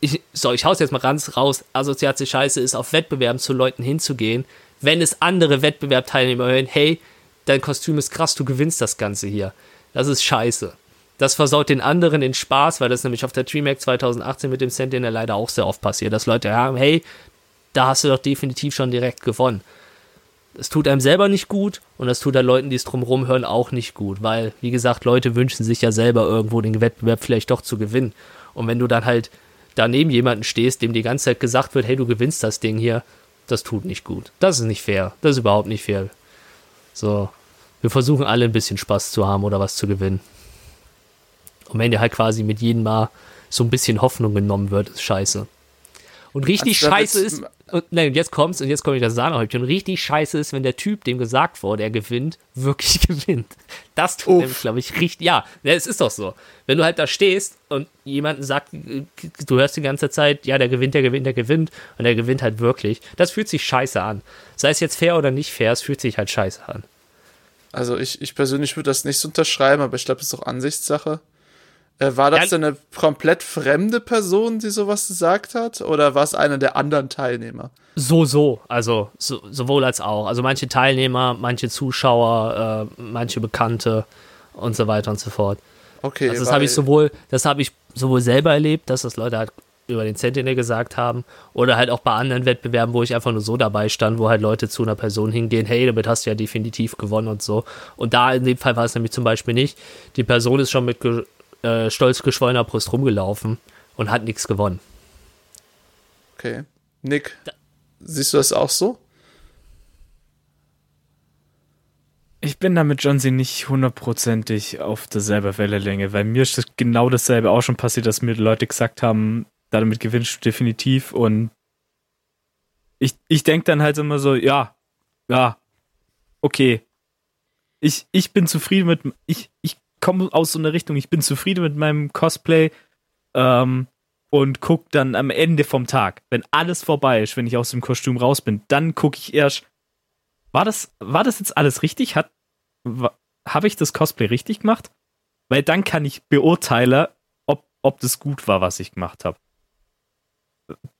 ich, so, ich hau's jetzt mal ganz raus, assoziate Scheiße ist, auf Wettbewerben zu Leuten hinzugehen, wenn es andere Wettbewerbteilnehmer hören, hey, dein Kostüm ist krass, du gewinnst das Ganze hier. Das ist scheiße. Das versaut den anderen den Spaß, weil das nämlich auf der DreamHack 2018 mit dem Sentinel leider auch sehr oft passiert, dass Leute sagen, hey, da hast du doch definitiv schon direkt gewonnen es tut einem selber nicht gut und das tut der Leuten, die es drumherum hören, auch nicht gut, weil, wie gesagt, Leute wünschen sich ja selber irgendwo den Wettbewerb vielleicht doch zu gewinnen. Und wenn du dann halt daneben jemanden stehst, dem die ganze Zeit gesagt wird, hey, du gewinnst das Ding hier, das tut nicht gut. Das ist nicht fair. Das ist überhaupt nicht fair. So, wir versuchen alle ein bisschen Spaß zu haben oder was zu gewinnen. Und wenn dir halt quasi mit jedem Mal so ein bisschen Hoffnung genommen wird, ist scheiße. Und richtig also, scheiße ist, und, nein, und jetzt kommt's, und jetzt komme ich das Sahnehäubchen. Und richtig scheiße ist, wenn der Typ, dem gesagt wurde, er gewinnt, wirklich gewinnt. Das tut nämlich, glaube ich, richtig. Ja, es ist doch so. Wenn du halt da stehst und jemanden sagt, du hörst die ganze Zeit, ja, der gewinnt, der gewinnt, der gewinnt, und der gewinnt halt wirklich. Das fühlt sich scheiße an. Sei es jetzt fair oder nicht fair, es fühlt sich halt scheiße an. Also ich, ich persönlich würde das nicht so unterschreiben, aber ich glaube, es ist auch Ansichtssache. Äh, war das ja, denn eine komplett fremde Person, die sowas gesagt hat? Oder war es einer der anderen Teilnehmer? So, so. Also so, sowohl als auch. Also manche Teilnehmer, manche Zuschauer, äh, manche Bekannte und so weiter und so fort. Okay. Also das habe ich sowohl, das habe ich sowohl selber erlebt, dass das Leute halt über den Sentinel gesagt haben, oder halt auch bei anderen Wettbewerben, wo ich einfach nur so dabei stand, wo halt Leute zu einer Person hingehen, hey, damit hast du ja definitiv gewonnen und so. Und da in dem Fall war es nämlich zum Beispiel nicht. Die Person ist schon mit äh, stolz geschwollener Brust rumgelaufen und hat nichts gewonnen. Okay. Nick, da siehst du das auch so? Ich bin da mit John C. nicht hundertprozentig auf derselben Wellenlänge, weil mir ist das genau dasselbe auch schon passiert, dass mir Leute gesagt haben, damit gewinnst du definitiv und ich, ich denke dann halt immer so, ja, ja, okay. Ich, ich bin zufrieden mit, ich, ich komme aus so einer Richtung, ich bin zufrieden mit meinem Cosplay ähm, und gucke dann am Ende vom Tag, wenn alles vorbei ist, wenn ich aus dem Kostüm raus bin, dann gucke ich erst, war das, war das jetzt alles richtig? Habe ich das Cosplay richtig gemacht? Weil dann kann ich beurteilen, ob, ob das gut war, was ich gemacht habe.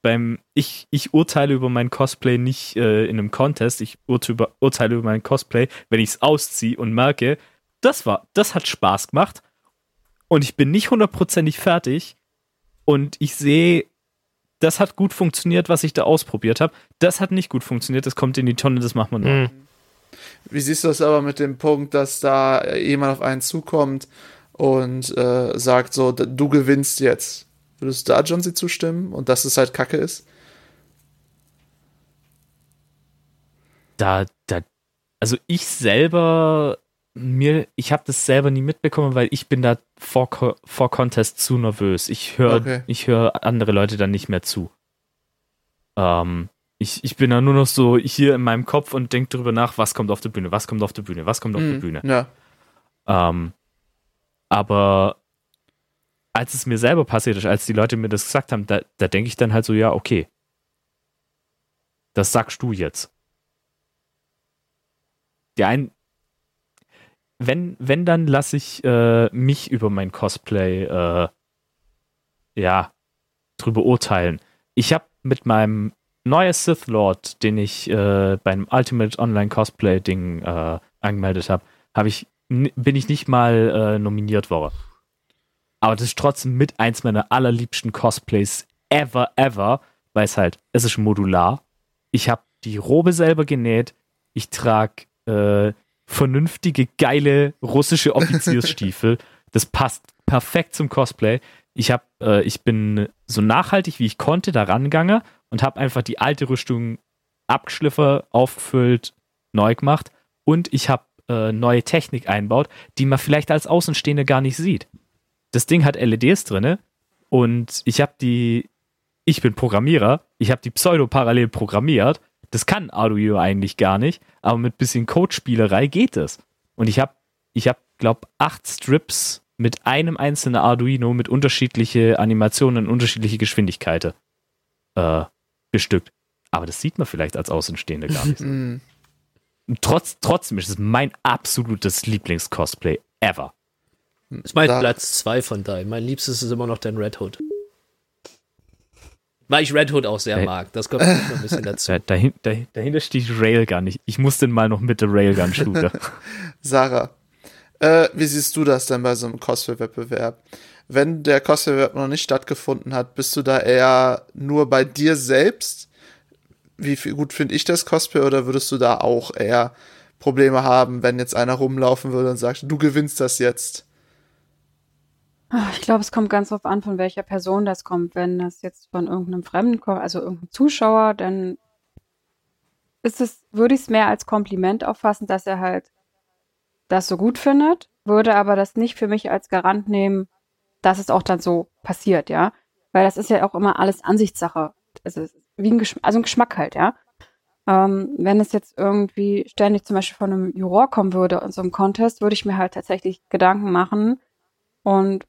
Beim, ich, ich urteile über mein Cosplay nicht äh, in einem Contest, ich urteile über, urteile über mein Cosplay, wenn ich es ausziehe und merke, das war, das hat Spaß gemacht und ich bin nicht hundertprozentig fertig und ich sehe, das hat gut funktioniert, was ich da ausprobiert habe. Das hat nicht gut funktioniert, das kommt in die Tonne, das macht man nur. Mhm. Wie siehst du das aber mit dem Punkt, dass da jemand auf einen zukommt und äh, sagt so, du gewinnst jetzt? Würdest du da John sie zustimmen und dass es halt Kacke ist? Da, da, also ich selber, mir, ich habe das selber nie mitbekommen, weil ich bin da vor, vor Contest zu nervös. Ich höre, Okay. ich höre andere Leute dann nicht mehr zu. Ähm, ich, ich bin da nur noch so hier in meinem Kopf und denke drüber nach, was kommt auf der Bühne, was kommt auf der Bühne, was kommt auf der Mhm. Bühne. Ja. Ähm, aber als es mir selber passiert ist, als die Leute mir das gesagt haben, da, da denke ich dann halt so, ja, okay. Das sagst du jetzt. Die ein, wenn, wenn, dann lasse ich äh, mich über mein Cosplay äh, ja, drüber urteilen. Ich habe mit meinem neuen Sith Lord, den ich äh, beim Ultimate Online Cosplay Ding äh, angemeldet habe, habe ich bin ich nicht mal äh, nominiert worden. Aber das ist trotzdem mit eins meiner allerliebsten Cosplays ever, ever, weil es halt, es ist modular. Ich habe die Robe selber genäht. Ich trage äh, vernünftige, geile russische Offiziersstiefel. das passt perfekt zum Cosplay. Ich habe, äh, ich bin so nachhaltig wie ich konnte da rangegangen und habe einfach die alte Rüstung abgeschliffen, aufgefüllt, neu gemacht und ich habe äh, neue Technik einbaut, die man vielleicht als Außenstehende gar nicht sieht. Das Ding hat LEDs drinne und ich habe die, ich bin Programmierer, ich habe die Pseudo parallel programmiert. Das kann Arduino eigentlich gar nicht, aber mit bisschen Codespielerei geht es. Und ich habe, ich habe, glaube acht Strips mit einem einzelnen Arduino mit unterschiedliche Animationen und unterschiedliche Geschwindigkeiten äh, bestückt. Aber das sieht man vielleicht als Außenstehende gar nicht. Und trotz, trotzdem ist es mein absolutes Lieblings-Cosplay ever. Das ist mein Da- Platz 2 von deinem. Mein liebstes ist immer noch dein Red Hood. Weil ich Red Hood auch sehr Hey. mag. Das kommt noch ein bisschen dazu. Da, dahin, da, dahinter steht Railgun. Ich, ich muss den mal noch mit der Railgun shooten. Sarah, äh, wie siehst du das denn bei so einem Cosplay-Wettbewerb? Wenn der Cosplay-Wettbewerb noch nicht stattgefunden hat, bist du da eher nur bei dir selbst? Wie viel, gut finde ich das Cosplay oder würdest du da auch eher Probleme haben, wenn jetzt einer rumlaufen würde und sagt, du gewinnst das jetzt? Ah, Ich glaube, es kommt ganz drauf an, von welcher Person das kommt. Wenn das jetzt von irgendeinem Fremden kommt, also irgendeinem Zuschauer, dann ist es, würde ich es mehr als Kompliment auffassen, dass er halt das so gut findet, würde aber das nicht für mich als Garant nehmen, dass es auch dann so passiert, ja. Weil das ist ja auch immer alles Ansichtssache. Ist wie ein Geschmack, also ein Geschmack halt, ja. Ähm, wenn es jetzt irgendwie ständig zum Beispiel von einem Juror kommen würde in so einem Contest, würde ich mir halt tatsächlich Gedanken machen und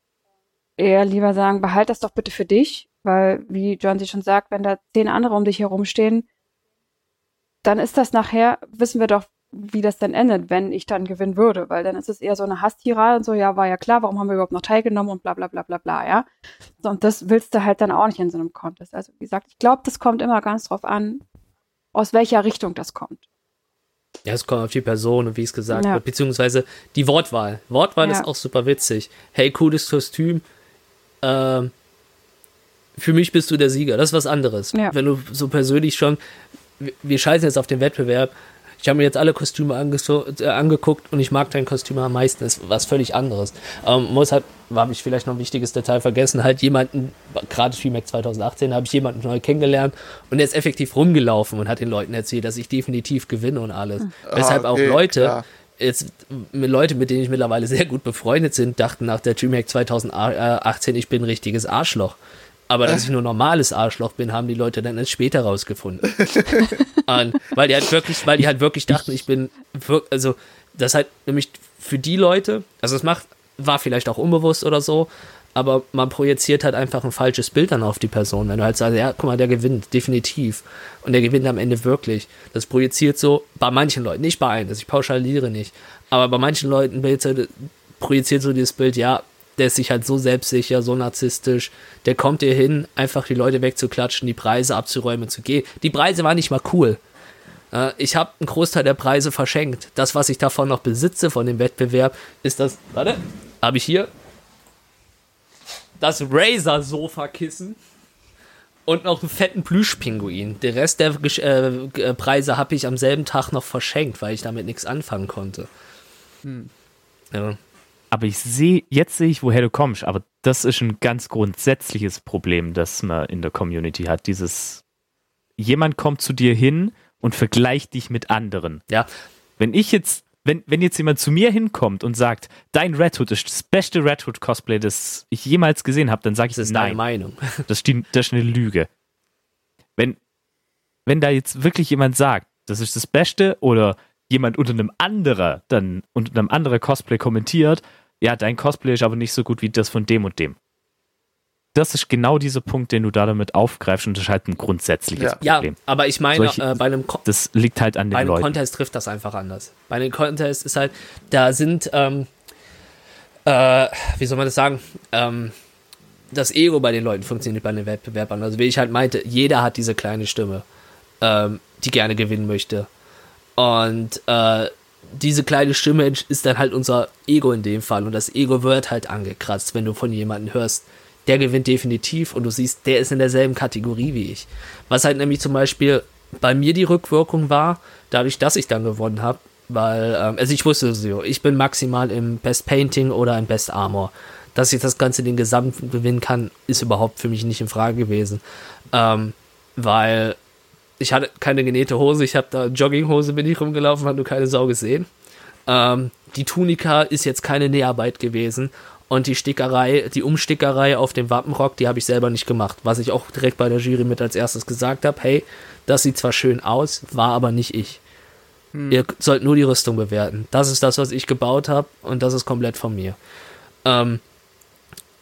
eher lieber sagen, behalt das doch bitte für dich, weil, wie John sie schon sagt, wenn da zehn andere um dich herumstehen, dann ist das nachher, wissen wir doch, wie das dann endet, wenn ich dann gewinnen würde, weil dann ist es eher so eine Hasstirade und so, ja, war ja klar, warum haben wir überhaupt noch teilgenommen und bla bla bla bla bla, ja. Und das willst du halt dann auch nicht in so einem Contest. Also, wie gesagt, ich glaube, das kommt immer ganz drauf an, aus welcher Richtung das kommt. Ja, es kommt auf die Person und wie es gesagt Ja. wird, beziehungsweise die Wortwahl. Wortwahl Ja. ist auch super witzig. Hey, cooles Kostüm. Ähm, für mich bist du der Sieger. Das ist was anderes. Ja. Wenn du so persönlich schon, wir- scheißen jetzt auf den Wettbewerb. Ich habe mir jetzt alle Kostüme äh, angeguckt und ich mag dein Kostüm am meisten. Das ist was völlig anderes. Ähm, muss halt, habe ich vielleicht noch ein wichtiges Detail vergessen, halt jemanden, gerade Streamac 2018, habe ich jemanden neu kennengelernt und der ist effektiv rumgelaufen und hat den Leuten erzählt, dass ich definitiv gewinne und alles. Weshalb Ah, okay, auch Leute, klar. Jetzt Leute, mit denen ich mittlerweile sehr gut befreundet sind, dachten nach der DreamHack 2018, ich bin ein richtiges Arschloch. Aber dass ich nur normales Arschloch bin, haben die Leute dann erst später rausgefunden. Und, weil die halt wirklich, weil die halt wirklich dachten, ich bin also das halt nämlich für die Leute, also es macht, war vielleicht auch unbewusst oder so, aber man projiziert halt einfach ein falsches Bild dann auf die Person. Wenn du halt sagst, ja, guck mal, der gewinnt, definitiv. Und der gewinnt am Ende wirklich. Das projiziert so bei manchen Leuten, nicht bei allen, also ich pauschaliere nicht, aber bei manchen Leuten projiziert so dieses Bild, ja, der ist sich halt so selbstsicher, so narzisstisch, der kommt hier hin, einfach die Leute wegzuklatschen, die Preise abzuräumen, zu gehen. Die Preise waren nicht mal cool. Ich habe einen Großteil der Preise verschenkt. Das, was ich davon noch besitze von dem Wettbewerb, ist das, warte, habe ich hier das Razer-Sofa-Kissen und noch einen fetten Plüschpinguin. Den Rest der äh, Preise habe ich am selben Tag noch verschenkt, weil ich damit nichts anfangen konnte. Hm. Ja. Aber ich sehe, jetzt sehe ich, woher du kommst, aber das ist ein ganz grundsätzliches Problem, das man in der Community hat. Dieses, jemand kommt zu dir hin und vergleicht dich mit anderen. Ja. Wenn ich jetzt, wenn, wenn jetzt jemand zu mir hinkommt und sagt, dein Red Hood ist das beste Red Hood Cosplay, das ich jemals gesehen habe, dann sage ich, das ist nein. deine Meinung. Das, die, das ist eine Lüge. Wenn, wenn da jetzt wirklich jemand sagt, das ist das Beste oder jemand unter einem anderen dann unter einem anderen Cosplay kommentiert, ja, dein Cosplay ist aber nicht so gut wie das von dem und dem. Das ist genau dieser Punkt, den du da damit aufgreifst und das ist halt ein grundsätzliches ja. Problem. Ja, aber ich meine, Solche, äh, bei einem Ko das liegt halt an den bei einem Leuten. Contest trifft das einfach anders. Bei einem Contest ist halt, da sind, ähm, äh, wie soll man das sagen, ähm, das Ego bei den Leuten funktioniert bei den Wettbewerbern. Also wie ich halt meinte, jeder hat diese kleine Stimme, ähm, die gerne gewinnen möchte. Und äh, diese kleine Stimme ist dann halt unser Ego in dem Fall. Und das Ego wird halt angekratzt, wenn du von jemandem hörst, der gewinnt definitiv und du siehst, der ist in derselben Kategorie wie ich. Was halt nämlich zum Beispiel bei mir die Rückwirkung war, dadurch, dass ich dann gewonnen habe, weil, ähm, also ich wusste so, ich bin maximal im Best Painting oder im Best Armor. Dass ich das Ganze den Gesamt gewinnen kann, ist überhaupt für mich nicht in Frage gewesen. Ähm, weil ich hatte keine genähte Hose, ich habe da Jogginghose bin ich rumgelaufen, hat nur keine Sau gesehen. Ähm, die Tunika ist jetzt keine Näharbeit gewesen und die Stickerei, die Umstickerei auf dem Wappenrock, die habe ich selber nicht gemacht, was ich auch direkt bei der Jury mit als erstes gesagt habe, hey, das sieht zwar schön aus, war aber nicht ich. Hm. Ihr sollt nur die Rüstung bewerten. Das ist das, was ich gebaut habe und das ist komplett von mir. Ähm,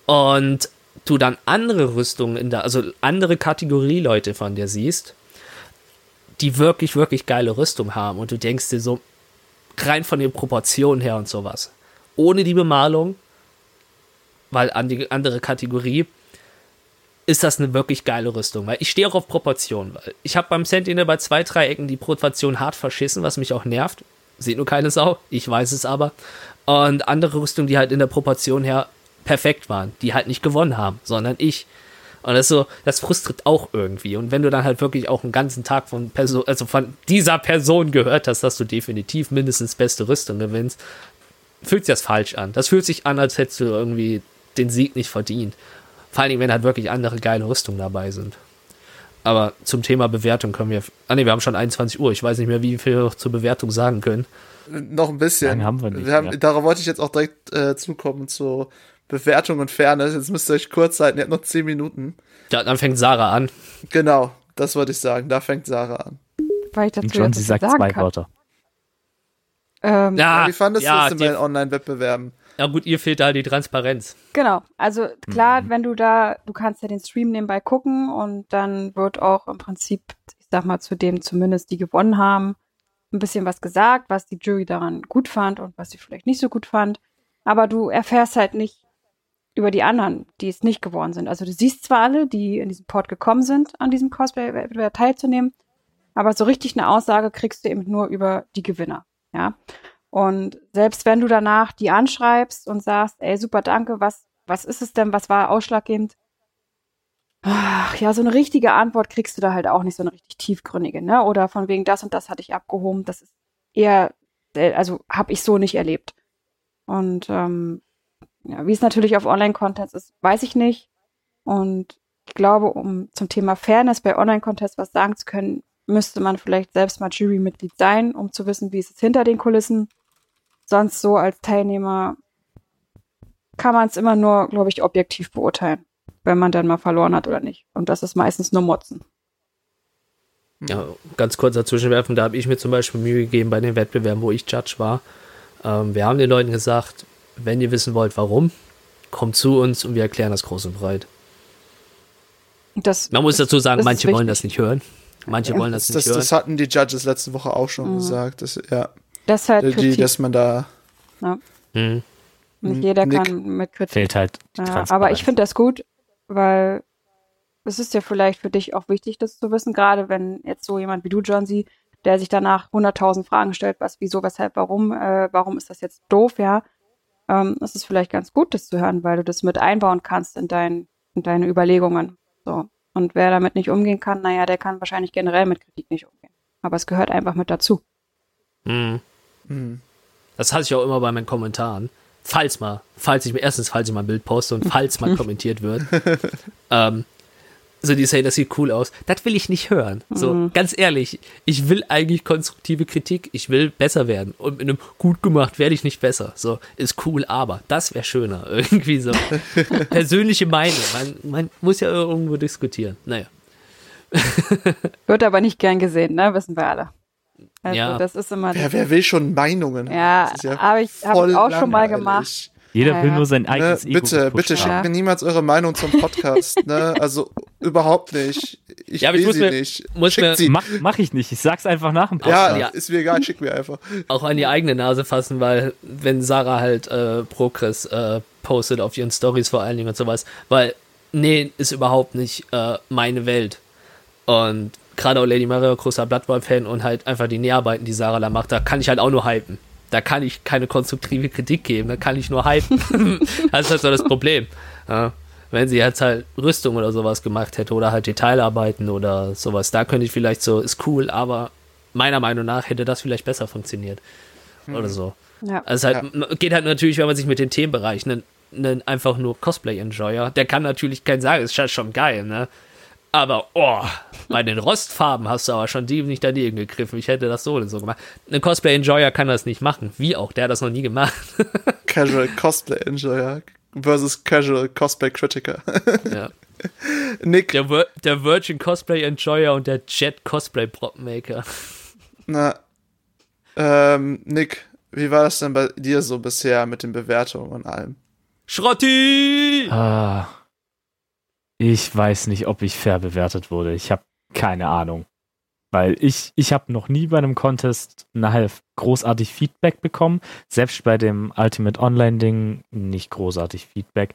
und du dann andere Rüstungen in der, also andere Kategorie Leute von dir siehst, die wirklich, wirklich geile Rüstung haben und du denkst dir so, rein von den Proportionen her und sowas. Ohne die Bemalung, weil an die andere Kategorie, ist das eine wirklich geile Rüstung. Weil ich stehe auch auf Proportionen. Ich habe beim Sentinel bei zwei Dreiecken die Proportion hart verschissen, was mich auch nervt. Sieht nur keine Sau, ich weiß es aber. Und andere Rüstungen, die halt in der Proportion her perfekt waren, die halt nicht gewonnen haben, sondern ich. Und das so, das frustriert auch irgendwie. Und wenn du dann halt wirklich auch einen ganzen Tag von Person, also von dieser Person gehört hast, dass du definitiv mindestens beste Rüstung gewinnst, fühlt sich das falsch an. Das fühlt sich an, als hättest du irgendwie den Sieg nicht verdient. Vor allen Dingen, wenn halt wirklich andere geile Rüstungen dabei sind. Aber zum Thema Bewertung können wir. Ah ne, wir haben schon 21 Uhr. Ich weiß nicht mehr, wie viel wir zur Bewertung sagen können. Noch ein bisschen. Lange haben wir nicht. Wir haben, ja. Darauf wollte ich jetzt auch direkt äh, zukommen zu Bewertung und Fairness. Jetzt müsst ihr euch kurz halten, ihr habt noch 10 Minuten. Ja, dann fängt Sarah an. Genau, das wollte ich sagen. Da fängt Sarah an. Weil ich dazu Und schon, jetzt sie sagt sagen zwei kann. Wörter. Ähm, Ja, Wie fandest ja, du es die- den Online-Wettbewerben? Ja gut, ihr fehlt da die Transparenz. Genau, also klar, Mhm. wenn du da, du kannst ja den Stream nebenbei gucken und dann wird auch im Prinzip, ich sag mal, zu dem zumindest, die gewonnen haben, ein bisschen was gesagt, was die Jury daran gut fand und was sie vielleicht nicht so gut fand. Aber du erfährst halt nicht über die anderen, die es nicht geworden sind. Also du siehst zwar alle, die in diesem Port gekommen sind, an diesem Cosplay-Wettbewerb teilzunehmen, aber so richtig eine Aussage kriegst du eben nur über die Gewinner. Ja. Und selbst wenn du danach die anschreibst und sagst, ey, super, danke, was, was ist es denn, was war ausschlaggebend? Ach, ja, so eine richtige Antwort kriegst du da halt auch nicht, so eine richtig tiefgründige, ne? Oder von wegen das und das hatte ich abgehoben. Das ist eher, also habe ich so nicht erlebt. Und ähm, ja, wie es natürlich auf Online-Contests ist, weiß ich nicht. Und ich glaube, um zum Thema Fairness bei Online-Contests was sagen zu können, müsste man vielleicht selbst mal Jurymitglied sein, um zu wissen, wie es ist hinter den Kulissen. Sonst so als Teilnehmer kann man es immer nur, glaube ich, objektiv beurteilen, wenn man dann mal verloren hat oder nicht. Und das ist meistens nur Motzen. Ja, ganz kurz dazwischen werfen, da habe ich mir zum Beispiel Mühe gegeben bei den Wettbewerben, wo ich Judge war. Ähm, wir haben den Leuten gesagt, wenn ihr wissen wollt, warum, kommt zu uns und wir erklären das groß und breit. Das, Man muss dazu sagen, manche wollen das nicht hören. Manche Ja. wollen das, Das, nicht das, hören. das hatten die Judges letzte Woche auch schon Mhm. gesagt. Das, ja, das halt die, Kritik. dass man da. Mhm. Nicht jeder Nick. kann mit Kritik. Fehlt halt die Ja, aber ich finde das gut, weil es ist ja vielleicht für dich auch wichtig, das zu wissen, gerade wenn jetzt so jemand wie du, John, sie, der sich danach 100.000 Fragen stellt, was, wieso, weshalb, warum, äh, warum ist das jetzt doof, ja. Ähm, es ist vielleicht ganz gut, das zu hören, weil du das mit einbauen kannst in, dein, in deine Überlegungen. So. Und wer damit nicht umgehen kann, naja, der kann wahrscheinlich generell mit Kritik nicht umgehen. Aber es gehört einfach mit dazu. Mhm. Hm. Das hatte ich auch immer bei meinen Kommentaren. Falls mal, falls ich mir, erstens, falls ich mal ein Bild poste und falls mal kommentiert wird, ähm, so die say, das sieht cool aus. Das will ich nicht hören. So, Mhm. ganz ehrlich, ich will eigentlich konstruktive Kritik. Ich will besser werden. Und mit einem gut gemacht werde ich nicht besser. So, ist cool, aber das wäre schöner. Irgendwie so. Persönliche Meinung. Man, man muss ja irgendwo diskutieren. Naja. Wird aber nicht gern gesehen, ne? Wissen wir alle. Also Ja. das ist immer. Wer, wer will schon Meinungen? ja, ist habe ich, hab ich auch schon mal gemacht. Jeder Ja, will ja. nur sein Ne, eigenes Ego bitte, bitte schickt Ja. mir niemals eure Meinung zum Podcast. ne? Also überhaupt nicht. Ich Ja, aber ich will muss sie mir- nicht. muss Schickt mir- sie. Mach, mach ich nicht. Ich sag's einfach nach dem Ja, Podcast. Ja. ist mir egal, schick mir einfach. auch an die eigene Nase fassen, weil wenn Sarah halt äh, Progress äh, postet auf ihren Stories vor allen Dingen und sowas, weil nee, ist überhaupt nicht äh, meine Welt. Und gerade auch Lady Mario, großer Bloodborne-Fan und halt einfach die Näharbeiten, die Sarah da macht, da kann ich halt auch nur hypen. Da kann ich keine konstruktive Kritik geben, da kann ich nur hypen. das ist halt so das Problem. Ja, wenn sie jetzt halt Rüstung oder sowas gemacht hätte oder halt Detailarbeiten oder sowas, da könnte ich vielleicht so, ist cool, aber meiner Meinung nach hätte das vielleicht besser funktioniert. Oder so. Ja. Also halt, geht halt natürlich, wenn man sich mit den Themenbereichen einfach nur Cosplay-Enjoyer, der kann natürlich kein sagen, ist schon geil, ne? Aber, oh, bei den Rostfarben hast du aber schon die nicht daneben gegriffen. Ich hätte das so oder so gemacht. Ein Cosplay-Enjoyer kann das nicht machen. Wie auch, der hat das noch nie gemacht. Casual Cosplay Enjoyer versus Casual Cosplay Critiker. ja. Nick, der, Vir der Virgin Cosplay-Enjoyer und der Jet Cosplay-Prop-Maker. na, ähm, Nick, wie war das denn bei dir so bisher mit den Bewertungen und allem? Schrotti! Ah, ich weiß nicht, ob ich fair bewertet wurde. Ich habe keine Ahnung. Weil ich, ich habe noch nie bei einem Contest nachher großartig Feedback bekommen. Selbst bei dem Ultimate Online-Ding nicht großartig Feedback.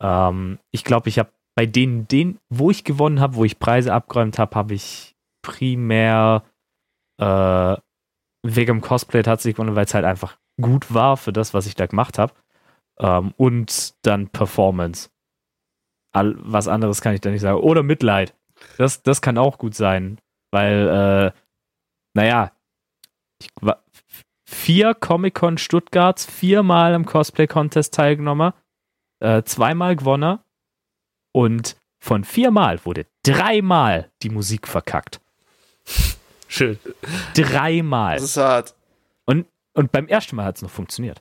Ähm, ich glaube, ich habe bei denen, den, wo ich gewonnen habe, wo ich Preise abgeräumt habe, habe ich primär äh, wegen dem Cosplay tatsächlich gewonnen, weil es halt einfach gut war für das, was ich da gemacht habe. Ähm, und dann Performance. All, was anderes kann ich da nicht sagen. Oder Mitleid. Das, das kann auch gut sein. Weil, äh, naja, ich, wa- f- vier Comic-Con Stuttgarts, viermal im Cosplay-Contest teilgenommen, äh, zweimal gewonnen und von viermal wurde dreimal die Musik verkackt. Schön. Dreimal. Das ist hart. Und, und beim ersten Mal hat es noch funktioniert.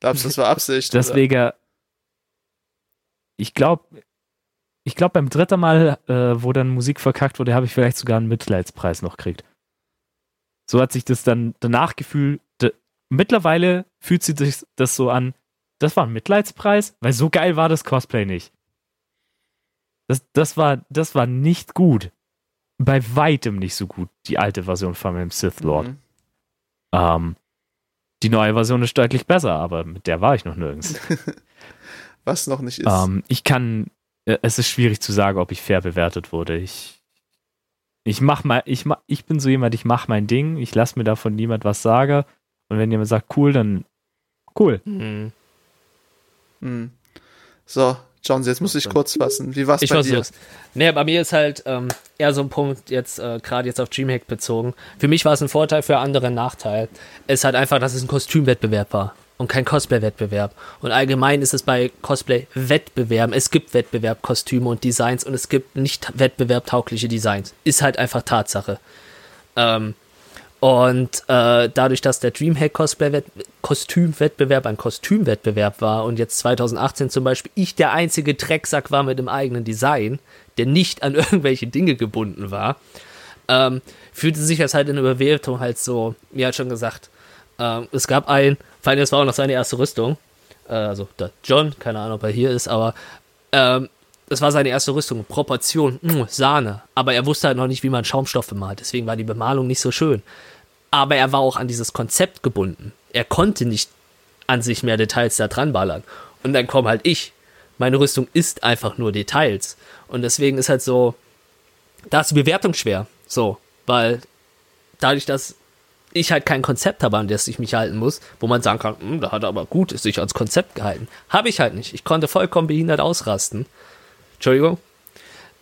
Glaubst du, das war Absicht? oder? Ich glaube, ich glaube beim dritten Mal, äh, wo dann Musik verkackt wurde, habe ich vielleicht sogar einen Mitleidspreis noch gekriegt. So hat sich das dann danach gefühlt. Mittlerweile fühlt sich das, das so an, das war ein Mitleidspreis, weil so geil war das Cosplay nicht. Das, das, war, das war nicht gut. Bei weitem nicht so gut, die alte Version von dem Sith Lord. Mhm. Ähm, die neue Version ist deutlich besser, aber mit der war ich noch nirgends. Was noch nicht ist. Ähm, ich kann, äh, es ist schwierig zu sagen, ob ich fair bewertet wurde. Ich, ich mach mal, ich, ich bin so jemand, ich mach mein Ding, ich lasse mir davon niemand was sagen. Und wenn jemand sagt, cool, dann cool. Hm. Mhm. So, John, jetzt muss ich kurz fassen. Wie war's Ich bei dir? versuch's. Nee, bei mir ist halt ähm, eher so ein Punkt, jetzt äh, gerade jetzt auf Dreamhack bezogen. Für mich war es ein Vorteil, für andere ein Nachteil. Es ist halt einfach, dass es ein Kostümwettbewerb war und kein Cosplay-Wettbewerb. Und allgemein ist es bei Cosplay-Wettbewerben, es gibt Wettbewerb, Kostüme und Designs und es gibt nicht wettbewerbtaugliche Designs. Ist halt einfach Tatsache. Ähm, und äh, dadurch, dass der Dreamhack Cosplay Kostümwettbewerb ein Kostümwettbewerb war und jetzt 2018 zum Beispiel ich der einzige Drecksack war mit einem eigenen Design, der nicht an irgendwelche Dinge gebunden war, ähm, fühlte sich das halt in der Bewertung halt so, wie halt schon gesagt, ähm, es gab einen, vor allem das war auch noch seine erste Rüstung, äh, also der John, keine Ahnung, ob er hier ist, aber ähm, das war seine erste Rüstung. Proportion, mh, Sahne. Aber er wusste halt noch nicht, wie man Schaumstoff bemalt. Deswegen war die Bemalung nicht so schön. Aber er war auch an dieses Konzept gebunden. Er konnte nicht an sich mehr Details da dran ballern. Und dann komme halt ich. Meine Rüstung ist einfach nur Details. Und deswegen ist halt so, da ist die Bewertung schwer. So, weil dadurch, dass ich halt kein Konzept habe, an das ich mich halten muss, wo man sagen kann, hm, da hat er aber gut sich ans Konzept gehalten. Habe ich halt nicht. Ich konnte vollkommen behindert ausrasten. Entschuldigung.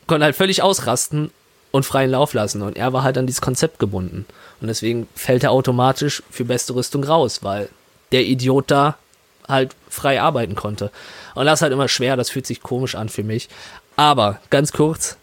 Konnte halt völlig ausrasten und freien Lauf lassen. Und er war halt an dieses Konzept gebunden. Und deswegen fällt er automatisch für beste Rüstung raus, weil der Idiot da halt frei arbeiten konnte. Und das ist halt immer schwer, das fühlt sich komisch an für mich. Aber ganz kurz,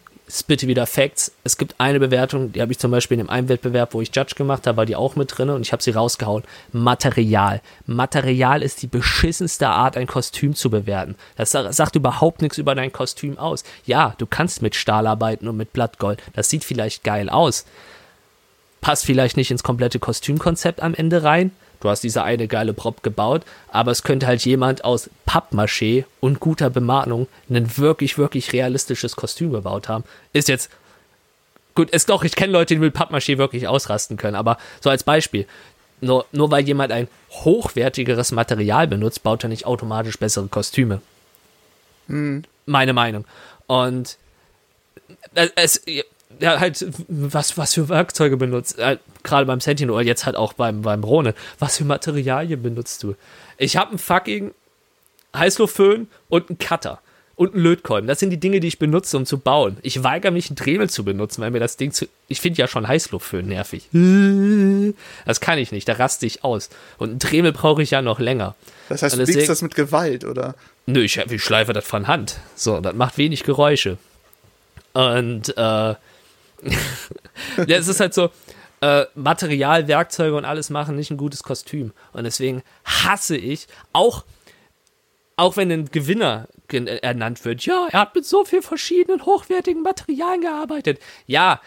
bitte wieder Facts. Es gibt eine Bewertung, die habe ich zum Beispiel in dem einen Wettbewerb, wo ich Judge gemacht habe, war die auch mit drin und ich habe sie rausgehauen. Material. Material ist die beschissenste Art, ein Kostüm zu bewerten. Das sagt überhaupt nichts über dein Kostüm aus. Ja, du kannst mit Stahl arbeiten und mit Blattgold. Das sieht vielleicht geil aus. Passt vielleicht nicht ins komplette Kostümkonzept am Ende rein, du hast diese eine geile Prop gebaut, aber es könnte halt jemand aus Pappmaché und guter Bemalung ein wirklich, wirklich realistisches Kostüm gebaut haben. Ist jetzt gut, ist doch, ich kenne Leute, die mit Pappmaché wirklich ausrasten können, aber so als Beispiel, nur, nur weil jemand ein hochwertigeres Material benutzt, baut er nicht automatisch bessere Kostüme. Hm. Meine Meinung. Und äh, es, ja, halt, was, was für Werkzeuge benutzt, äh, gerade beim Sentinel oder jetzt halt auch beim, beim Rone, was für Materialien benutzt du? Ich habe einen fucking Heißluftföhn und einen Cutter und einen Lötkolben. Das sind die Dinge, die ich benutze, um zu bauen. Ich weigere mich, einen Dremel zu benutzen, weil mir das Ding zu. Ich finde ja schon Heißluftföhn nervig. Das kann ich nicht, da raste ich aus. Und einen Dremel brauche ich ja noch länger. Das heißt, du biegst das mit Gewalt, oder? Nö, ich, ich schleife das von Hand. So, das macht wenig Geräusche. Und äh, ja, es ist halt so, äh, Material, Werkzeuge und alles machen nicht ein gutes Kostüm. Und deswegen hasse ich, auch, auch wenn ein Gewinner ernannt wird, ja, er hat mit so vielen verschiedenen hochwertigen Materialien gearbeitet. Ja,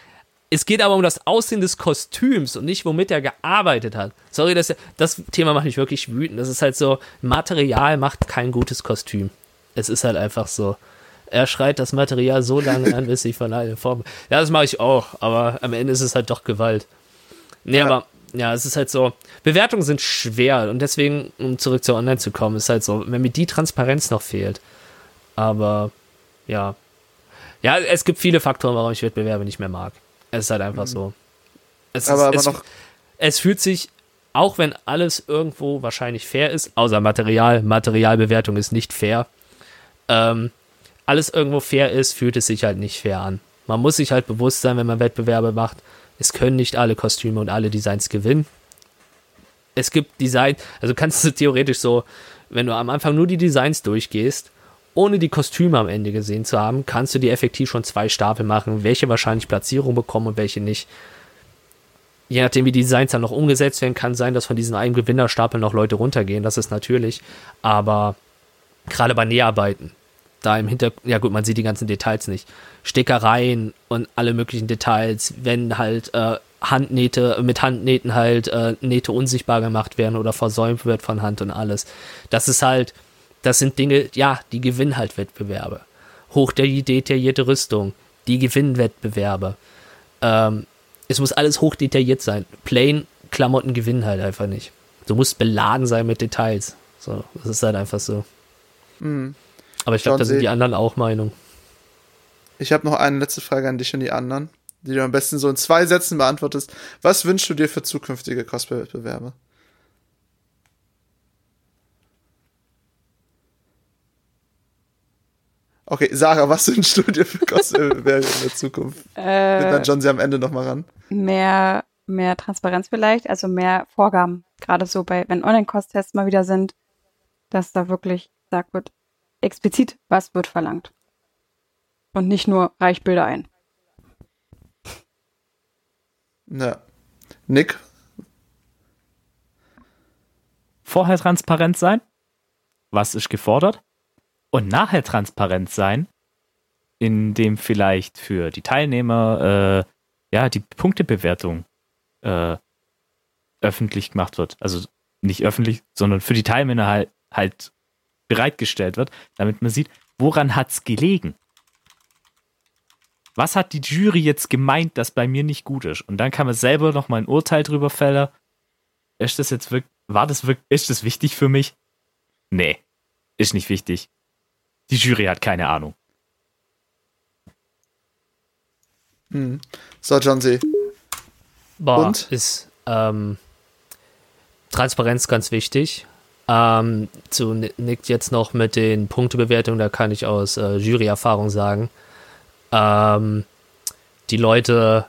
es geht aber um das Aussehen des Kostüms und nicht, womit er gearbeitet hat. Sorry, das, das Thema macht mich wirklich wütend. Das ist halt so, Material macht kein gutes Kostüm. Es ist halt einfach so. Er schreit das Material so lange an, bis sich von allen Formen. Ja, das mache ich auch, aber am Ende ist es halt doch Gewalt. Nee, ja. aber ja, es ist halt so. Bewertungen sind schwer und deswegen, um zurück zu online zu kommen, ist halt so, wenn mir die Transparenz noch fehlt. Aber ja. Ja, es gibt viele Faktoren, warum ich Wettbewerbe nicht mehr mag. Es ist halt einfach mhm. so. Es, aber, ist, aber es, es fühlt sich, auch wenn alles irgendwo wahrscheinlich fair ist, außer Material, Materialbewertung ist nicht fair, ähm, alles irgendwo fair ist, fühlt es sich halt nicht fair an. Man muss sich halt bewusst sein, wenn man Wettbewerbe macht, es können nicht alle Kostüme und alle Designs gewinnen. Es gibt Design, also kannst du theoretisch so, wenn du am Anfang nur die Designs durchgehst, ohne die Kostüme am Ende gesehen zu haben, kannst du dir effektiv schon zwei Stapel machen, welche wahrscheinlich Platzierung bekommen und welche nicht. Je nachdem, wie die Designs dann noch umgesetzt werden, kann sein, dass von diesen einen Gewinnerstapel noch Leute runtergehen. Das ist natürlich. Aber gerade bei Näharbeiten, da im Hintergrund, ja gut, man sieht die ganzen Details nicht. Stickereien und alle möglichen Details, wenn halt äh, Handnähte, mit Handnähten halt äh, Nähte unsichtbar gemacht werden oder versäumt wird von Hand und alles. Das ist halt, das sind Dinge, ja, die gewinnen halt Wettbewerbe. Hoch detaillierte Rüstung, die gewinnen Wettbewerbe. Ähm, es muss alles hoch detailliert sein. Plain Klamotten gewinnen halt einfach nicht. Du musst beladen sein mit Details. So, das ist halt einfach so. Mhm. Aber ich glaube, da sind die anderen auch Meinung. Ich habe noch eine letzte Frage an dich und die anderen, die du am besten so in zwei Sätzen beantwortest. Was wünschst du dir für zukünftige Cosplay-Wettbewerbe? Okay, Sarah, was wünschst du dir für Cosplay-Wettbewerbe in der Zukunft? Äh, Mit dann John sie am Ende nochmal ran. Mehr, mehr Transparenz vielleicht, also mehr Vorgaben. Gerade so bei, wenn Online-Cost-Tests mal wieder sind, dass da wirklich gesagt wird, explizit, was wird verlangt. Und nicht nur reich Bilder ein. Ja. Nick? Vorher transparent sein. Was ist gefordert? Und nachher transparent sein, indem vielleicht für die Teilnehmer äh, ja die Punktebewertung äh, öffentlich gemacht wird. Also nicht öffentlich, sondern für die Teilnehmer halt, halt bereitgestellt wird, damit man sieht, woran hat es gelegen. Was hat die Jury jetzt gemeint, dass bei mir nicht gut ist? Und dann kann man selber noch mal ein Urteil drüber fällen. Ist das jetzt wirklich, war das wirklich, ist das wichtig für mich? Nee, ist nicht wichtig. Die Jury hat keine Ahnung. Hm. So, John C. Boah, Und? ist ähm, Transparenz ganz wichtig. Ähm, zu Ni- Nick jetzt noch mit den Punktebewertungen, da kann ich aus äh, Juryerfahrung sagen, ähm, die Leute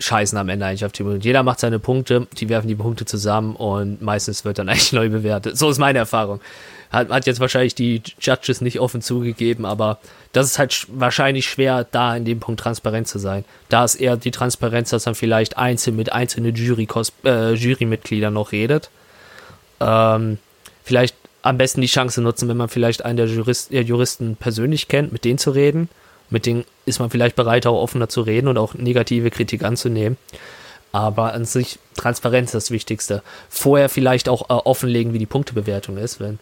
scheißen am Ende eigentlich auf die Punkte. Jeder macht seine Punkte, die werfen die Punkte zusammen und meistens wird dann eigentlich neu bewertet. So ist meine Erfahrung. Hat, hat jetzt wahrscheinlich die Judges nicht offen zugegeben, aber das ist halt sch wahrscheinlich schwer, da in dem Punkt transparent zu sein. Da ist eher die Transparenz, dass man vielleicht einzeln mit einzelnen Jury äh, Jurymitgliedern noch redet. Ähm, vielleicht am besten die Chance nutzen, wenn man vielleicht einen der Jurist, äh, Juristen persönlich kennt, mit denen zu reden. Mit denen ist man vielleicht bereit, auch offener zu reden und auch negative Kritik anzunehmen. Aber an sich, Transparenz ist das Wichtigste. Vorher vielleicht auch äh, offenlegen, wie die Punktebewertung ist. Wenn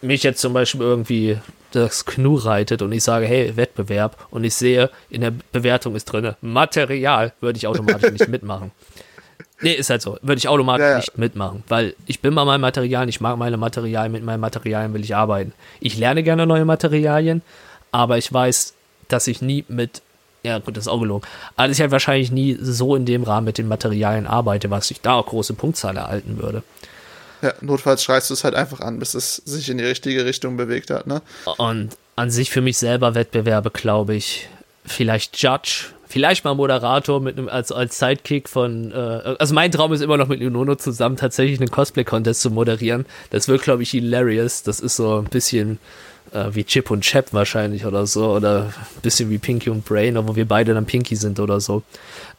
mich jetzt zum Beispiel irgendwie das Knu reitet und ich sage, hey, Wettbewerb, und ich sehe, in der Bewertung ist drin, Material, würde ich automatisch nicht mitmachen. Nee, ist halt so. Würde ich automatisch Ja, ja. nicht mitmachen, weil ich bin bei meinen Materialien, ich mag meine Materialien, mit meinen Materialien will ich arbeiten. Ich lerne gerne neue Materialien, aber ich weiß, dass ich nie mit, ja gut, das ist auch gelogen, aber dass ich halt wahrscheinlich nie so in dem Rahmen mit den Materialien arbeite, was ich da auch große Punktzahl erhalten würde. Ja, notfalls schreist du es halt einfach an, bis es sich in die richtige Richtung bewegt hat, ne? Und an sich für mich selber Wettbewerbe, glaube ich, vielleicht Judge, vielleicht mal Moderator mit einem, als, als Sidekick von, äh, also mein Traum ist immer noch mit Unono zusammen tatsächlich einen Cosplay-Contest zu moderieren. Das wird, glaube ich, hilarious. Das ist so ein bisschen äh, wie Chip und Chap wahrscheinlich oder so, oder ein bisschen wie Pinky und Brain, wo wir beide dann Pinky sind oder so.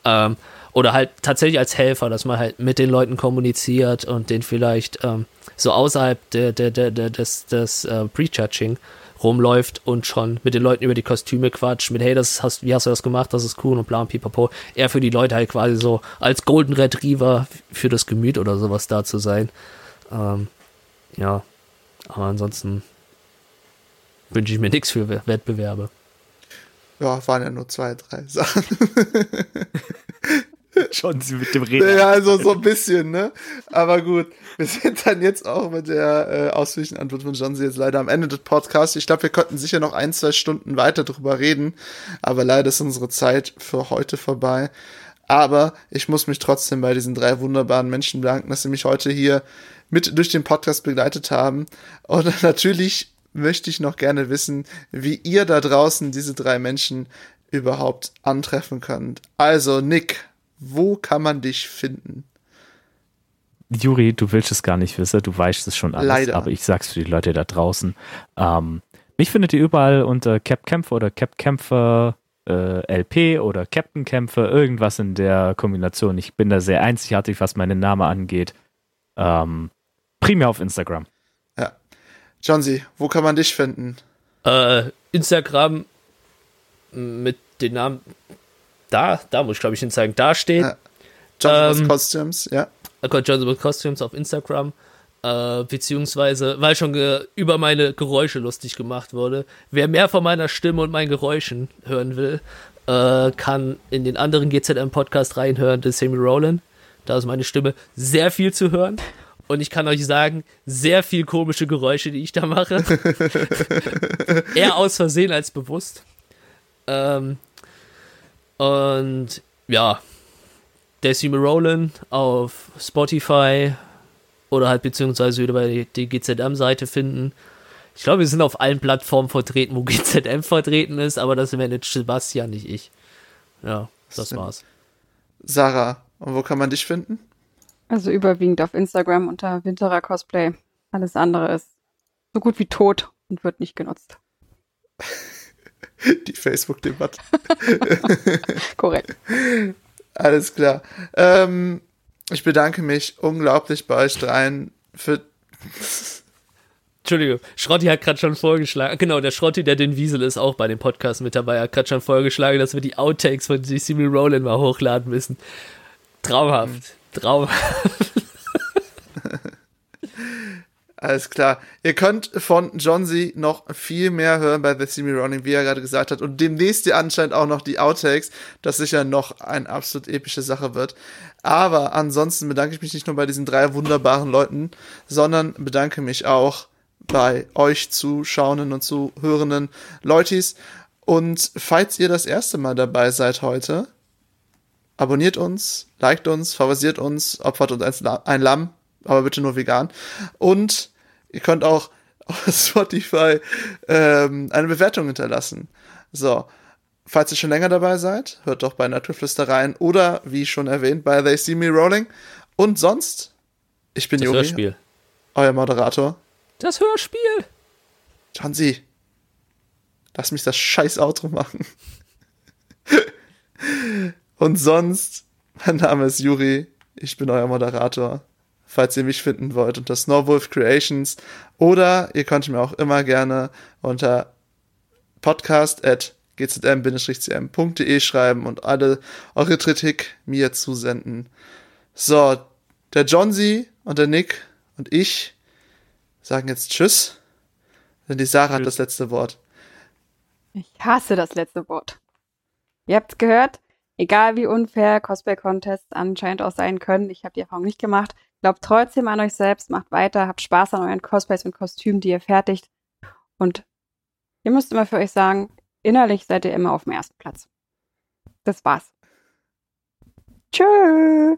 Ähm, oder halt tatsächlich als Helfer, dass man halt mit den Leuten kommuniziert und den vielleicht ähm, so außerhalb der, der, der, der, des, des äh, Prejudging rumläuft und schon mit den Leuten über die Kostüme quatscht, mit hey, das hast, wie hast du das gemacht, das ist cool und bla und pipapo. Er für die Leute halt quasi so als Golden Retriever für das Gemüt oder sowas da zu sein. Ähm, ja, aber ansonsten wünsche ich mir nichts für We- Wettbewerbe. Ja, waren ja nur zwei, drei Sachen. Schon mit dem Reden. Ja, also so ein bisschen, ne? Aber gut, wir sind dann jetzt auch mit der äh, ausführlichen Antwort von John jetzt leider am Ende des Podcasts. Ich glaube, wir könnten sicher noch ein, zwei Stunden weiter drüber reden, aber leider ist unsere Zeit für heute vorbei. Aber ich muss mich trotzdem bei diesen drei wunderbaren Menschen bedanken, dass sie mich heute hier mit durch den Podcast begleitet haben. Und natürlich möchte ich noch gerne wissen, wie ihr da draußen diese drei Menschen überhaupt antreffen könnt. Also, Nick, wo kann man dich finden? Juri, du willst es gar nicht wissen, du weißt es schon alles, Leider. aber ich sag's für die Leute da draußen. Ähm, mich findet ihr überall unter Cap Kämpfer oder Cap Kämpfer äh, LP oder Captain Kämpfer, irgendwas in der Kombination. Ich bin da sehr einzigartig, was meinen Namen angeht. Ähm, primär auf Instagram. Ja. Johnsy, wo kann man dich finden? Äh, Instagram mit den Namen da, da muss ich glaube ich hinzeigen, da steht Ja. Johnson's Ähm, Costumes, ja. Account Johnson with Costumes auf Instagram, äh, beziehungsweise, weil schon über meine Geräusche lustig gemacht wurde. Wer mehr von meiner Stimme und meinen Geräuschen hören will, äh, kann in den anderen GZM-Podcast reinhören, The Sammy Rowland. Da ist meine Stimme sehr viel zu hören. Und ich kann euch sagen, sehr viel komische Geräusche, die ich da mache. Eher aus Versehen als bewusst. Ähm, und ja, Decime Roland auf Spotify oder halt beziehungsweise über die, die GZM-Seite finden. Ich glaube, wir sind auf allen Plattformen vertreten, wo GZM vertreten ist, aber das managt Sebastian, nicht ich. Ja, das Stimmt. war's. Sarah, und wo kann man dich finden? Also überwiegend auf Instagram unter Winterer Cosplay. Alles andere ist so gut wie tot und wird nicht genutzt. Die Facebook-Debatte. Korrekt. Alles klar. Ähm, ich bedanke mich unglaublich bei euch dreien für. Entschuldigung, Schrotti hat gerade schon vorgeschlagen, genau, der Schrotti, der den Wiesel ist, auch bei dem Podcast mit dabei, hat gerade schon vorgeschlagen, dass wir die Outtakes von Decime Roland mal hochladen müssen. Traumhaft, traumhaft. Alles klar. Ihr könnt von John Z noch viel mehr hören bei The Me Running, wie er gerade gesagt hat. Und demnächst ihr anscheinend auch noch die Outtakes, das sicher noch eine absolut epische Sache wird. Aber ansonsten bedanke ich mich nicht nur bei diesen drei wunderbaren Leuten, sondern bedanke mich auch bei euch Zuschauenden und Zuhörenden Leutis. Und falls ihr das erste Mal dabei seid heute, abonniert uns, liked uns, favorisiert uns, opfert uns ein Lamm, aber bitte nur vegan. Und ihr könnt auch auf Spotify ähm, eine Bewertung hinterlassen. So, falls ihr schon länger dabei seid, hört doch bei Naturflüster rein oder, wie schon erwähnt, bei They See Me Rolling. Und sonst, ich bin das Juri, Hörspiel. euer Moderator. Das Hörspiel. Jansi, lass mich das scheiß Outro machen. Und sonst, mein Name ist Juri, ich bin euer Moderator. Falls ihr mich finden wollt unter Snowwolf Creations oder ihr könnt mir auch immer gerne unter podcast at gzm-cm.de schreiben und alle eure Kritik mir zusenden. So, der Johnsy und der Nick und ich sagen jetzt Tschüss, denn die Sarah hat das letzte Wort. Ich hasse das letzte Wort. Ihr habt's gehört? Egal wie unfair Cosplay-Contests anscheinend auch sein können, ich habe die Erfahrung nicht gemacht. Glaubt trotzdem an euch selbst, macht weiter, habt Spaß an euren Cosplays und Kostümen, die ihr fertigt. Und ihr müsst immer für euch sagen, innerlich seid ihr immer auf dem ersten Platz. Das war's. Tschüss.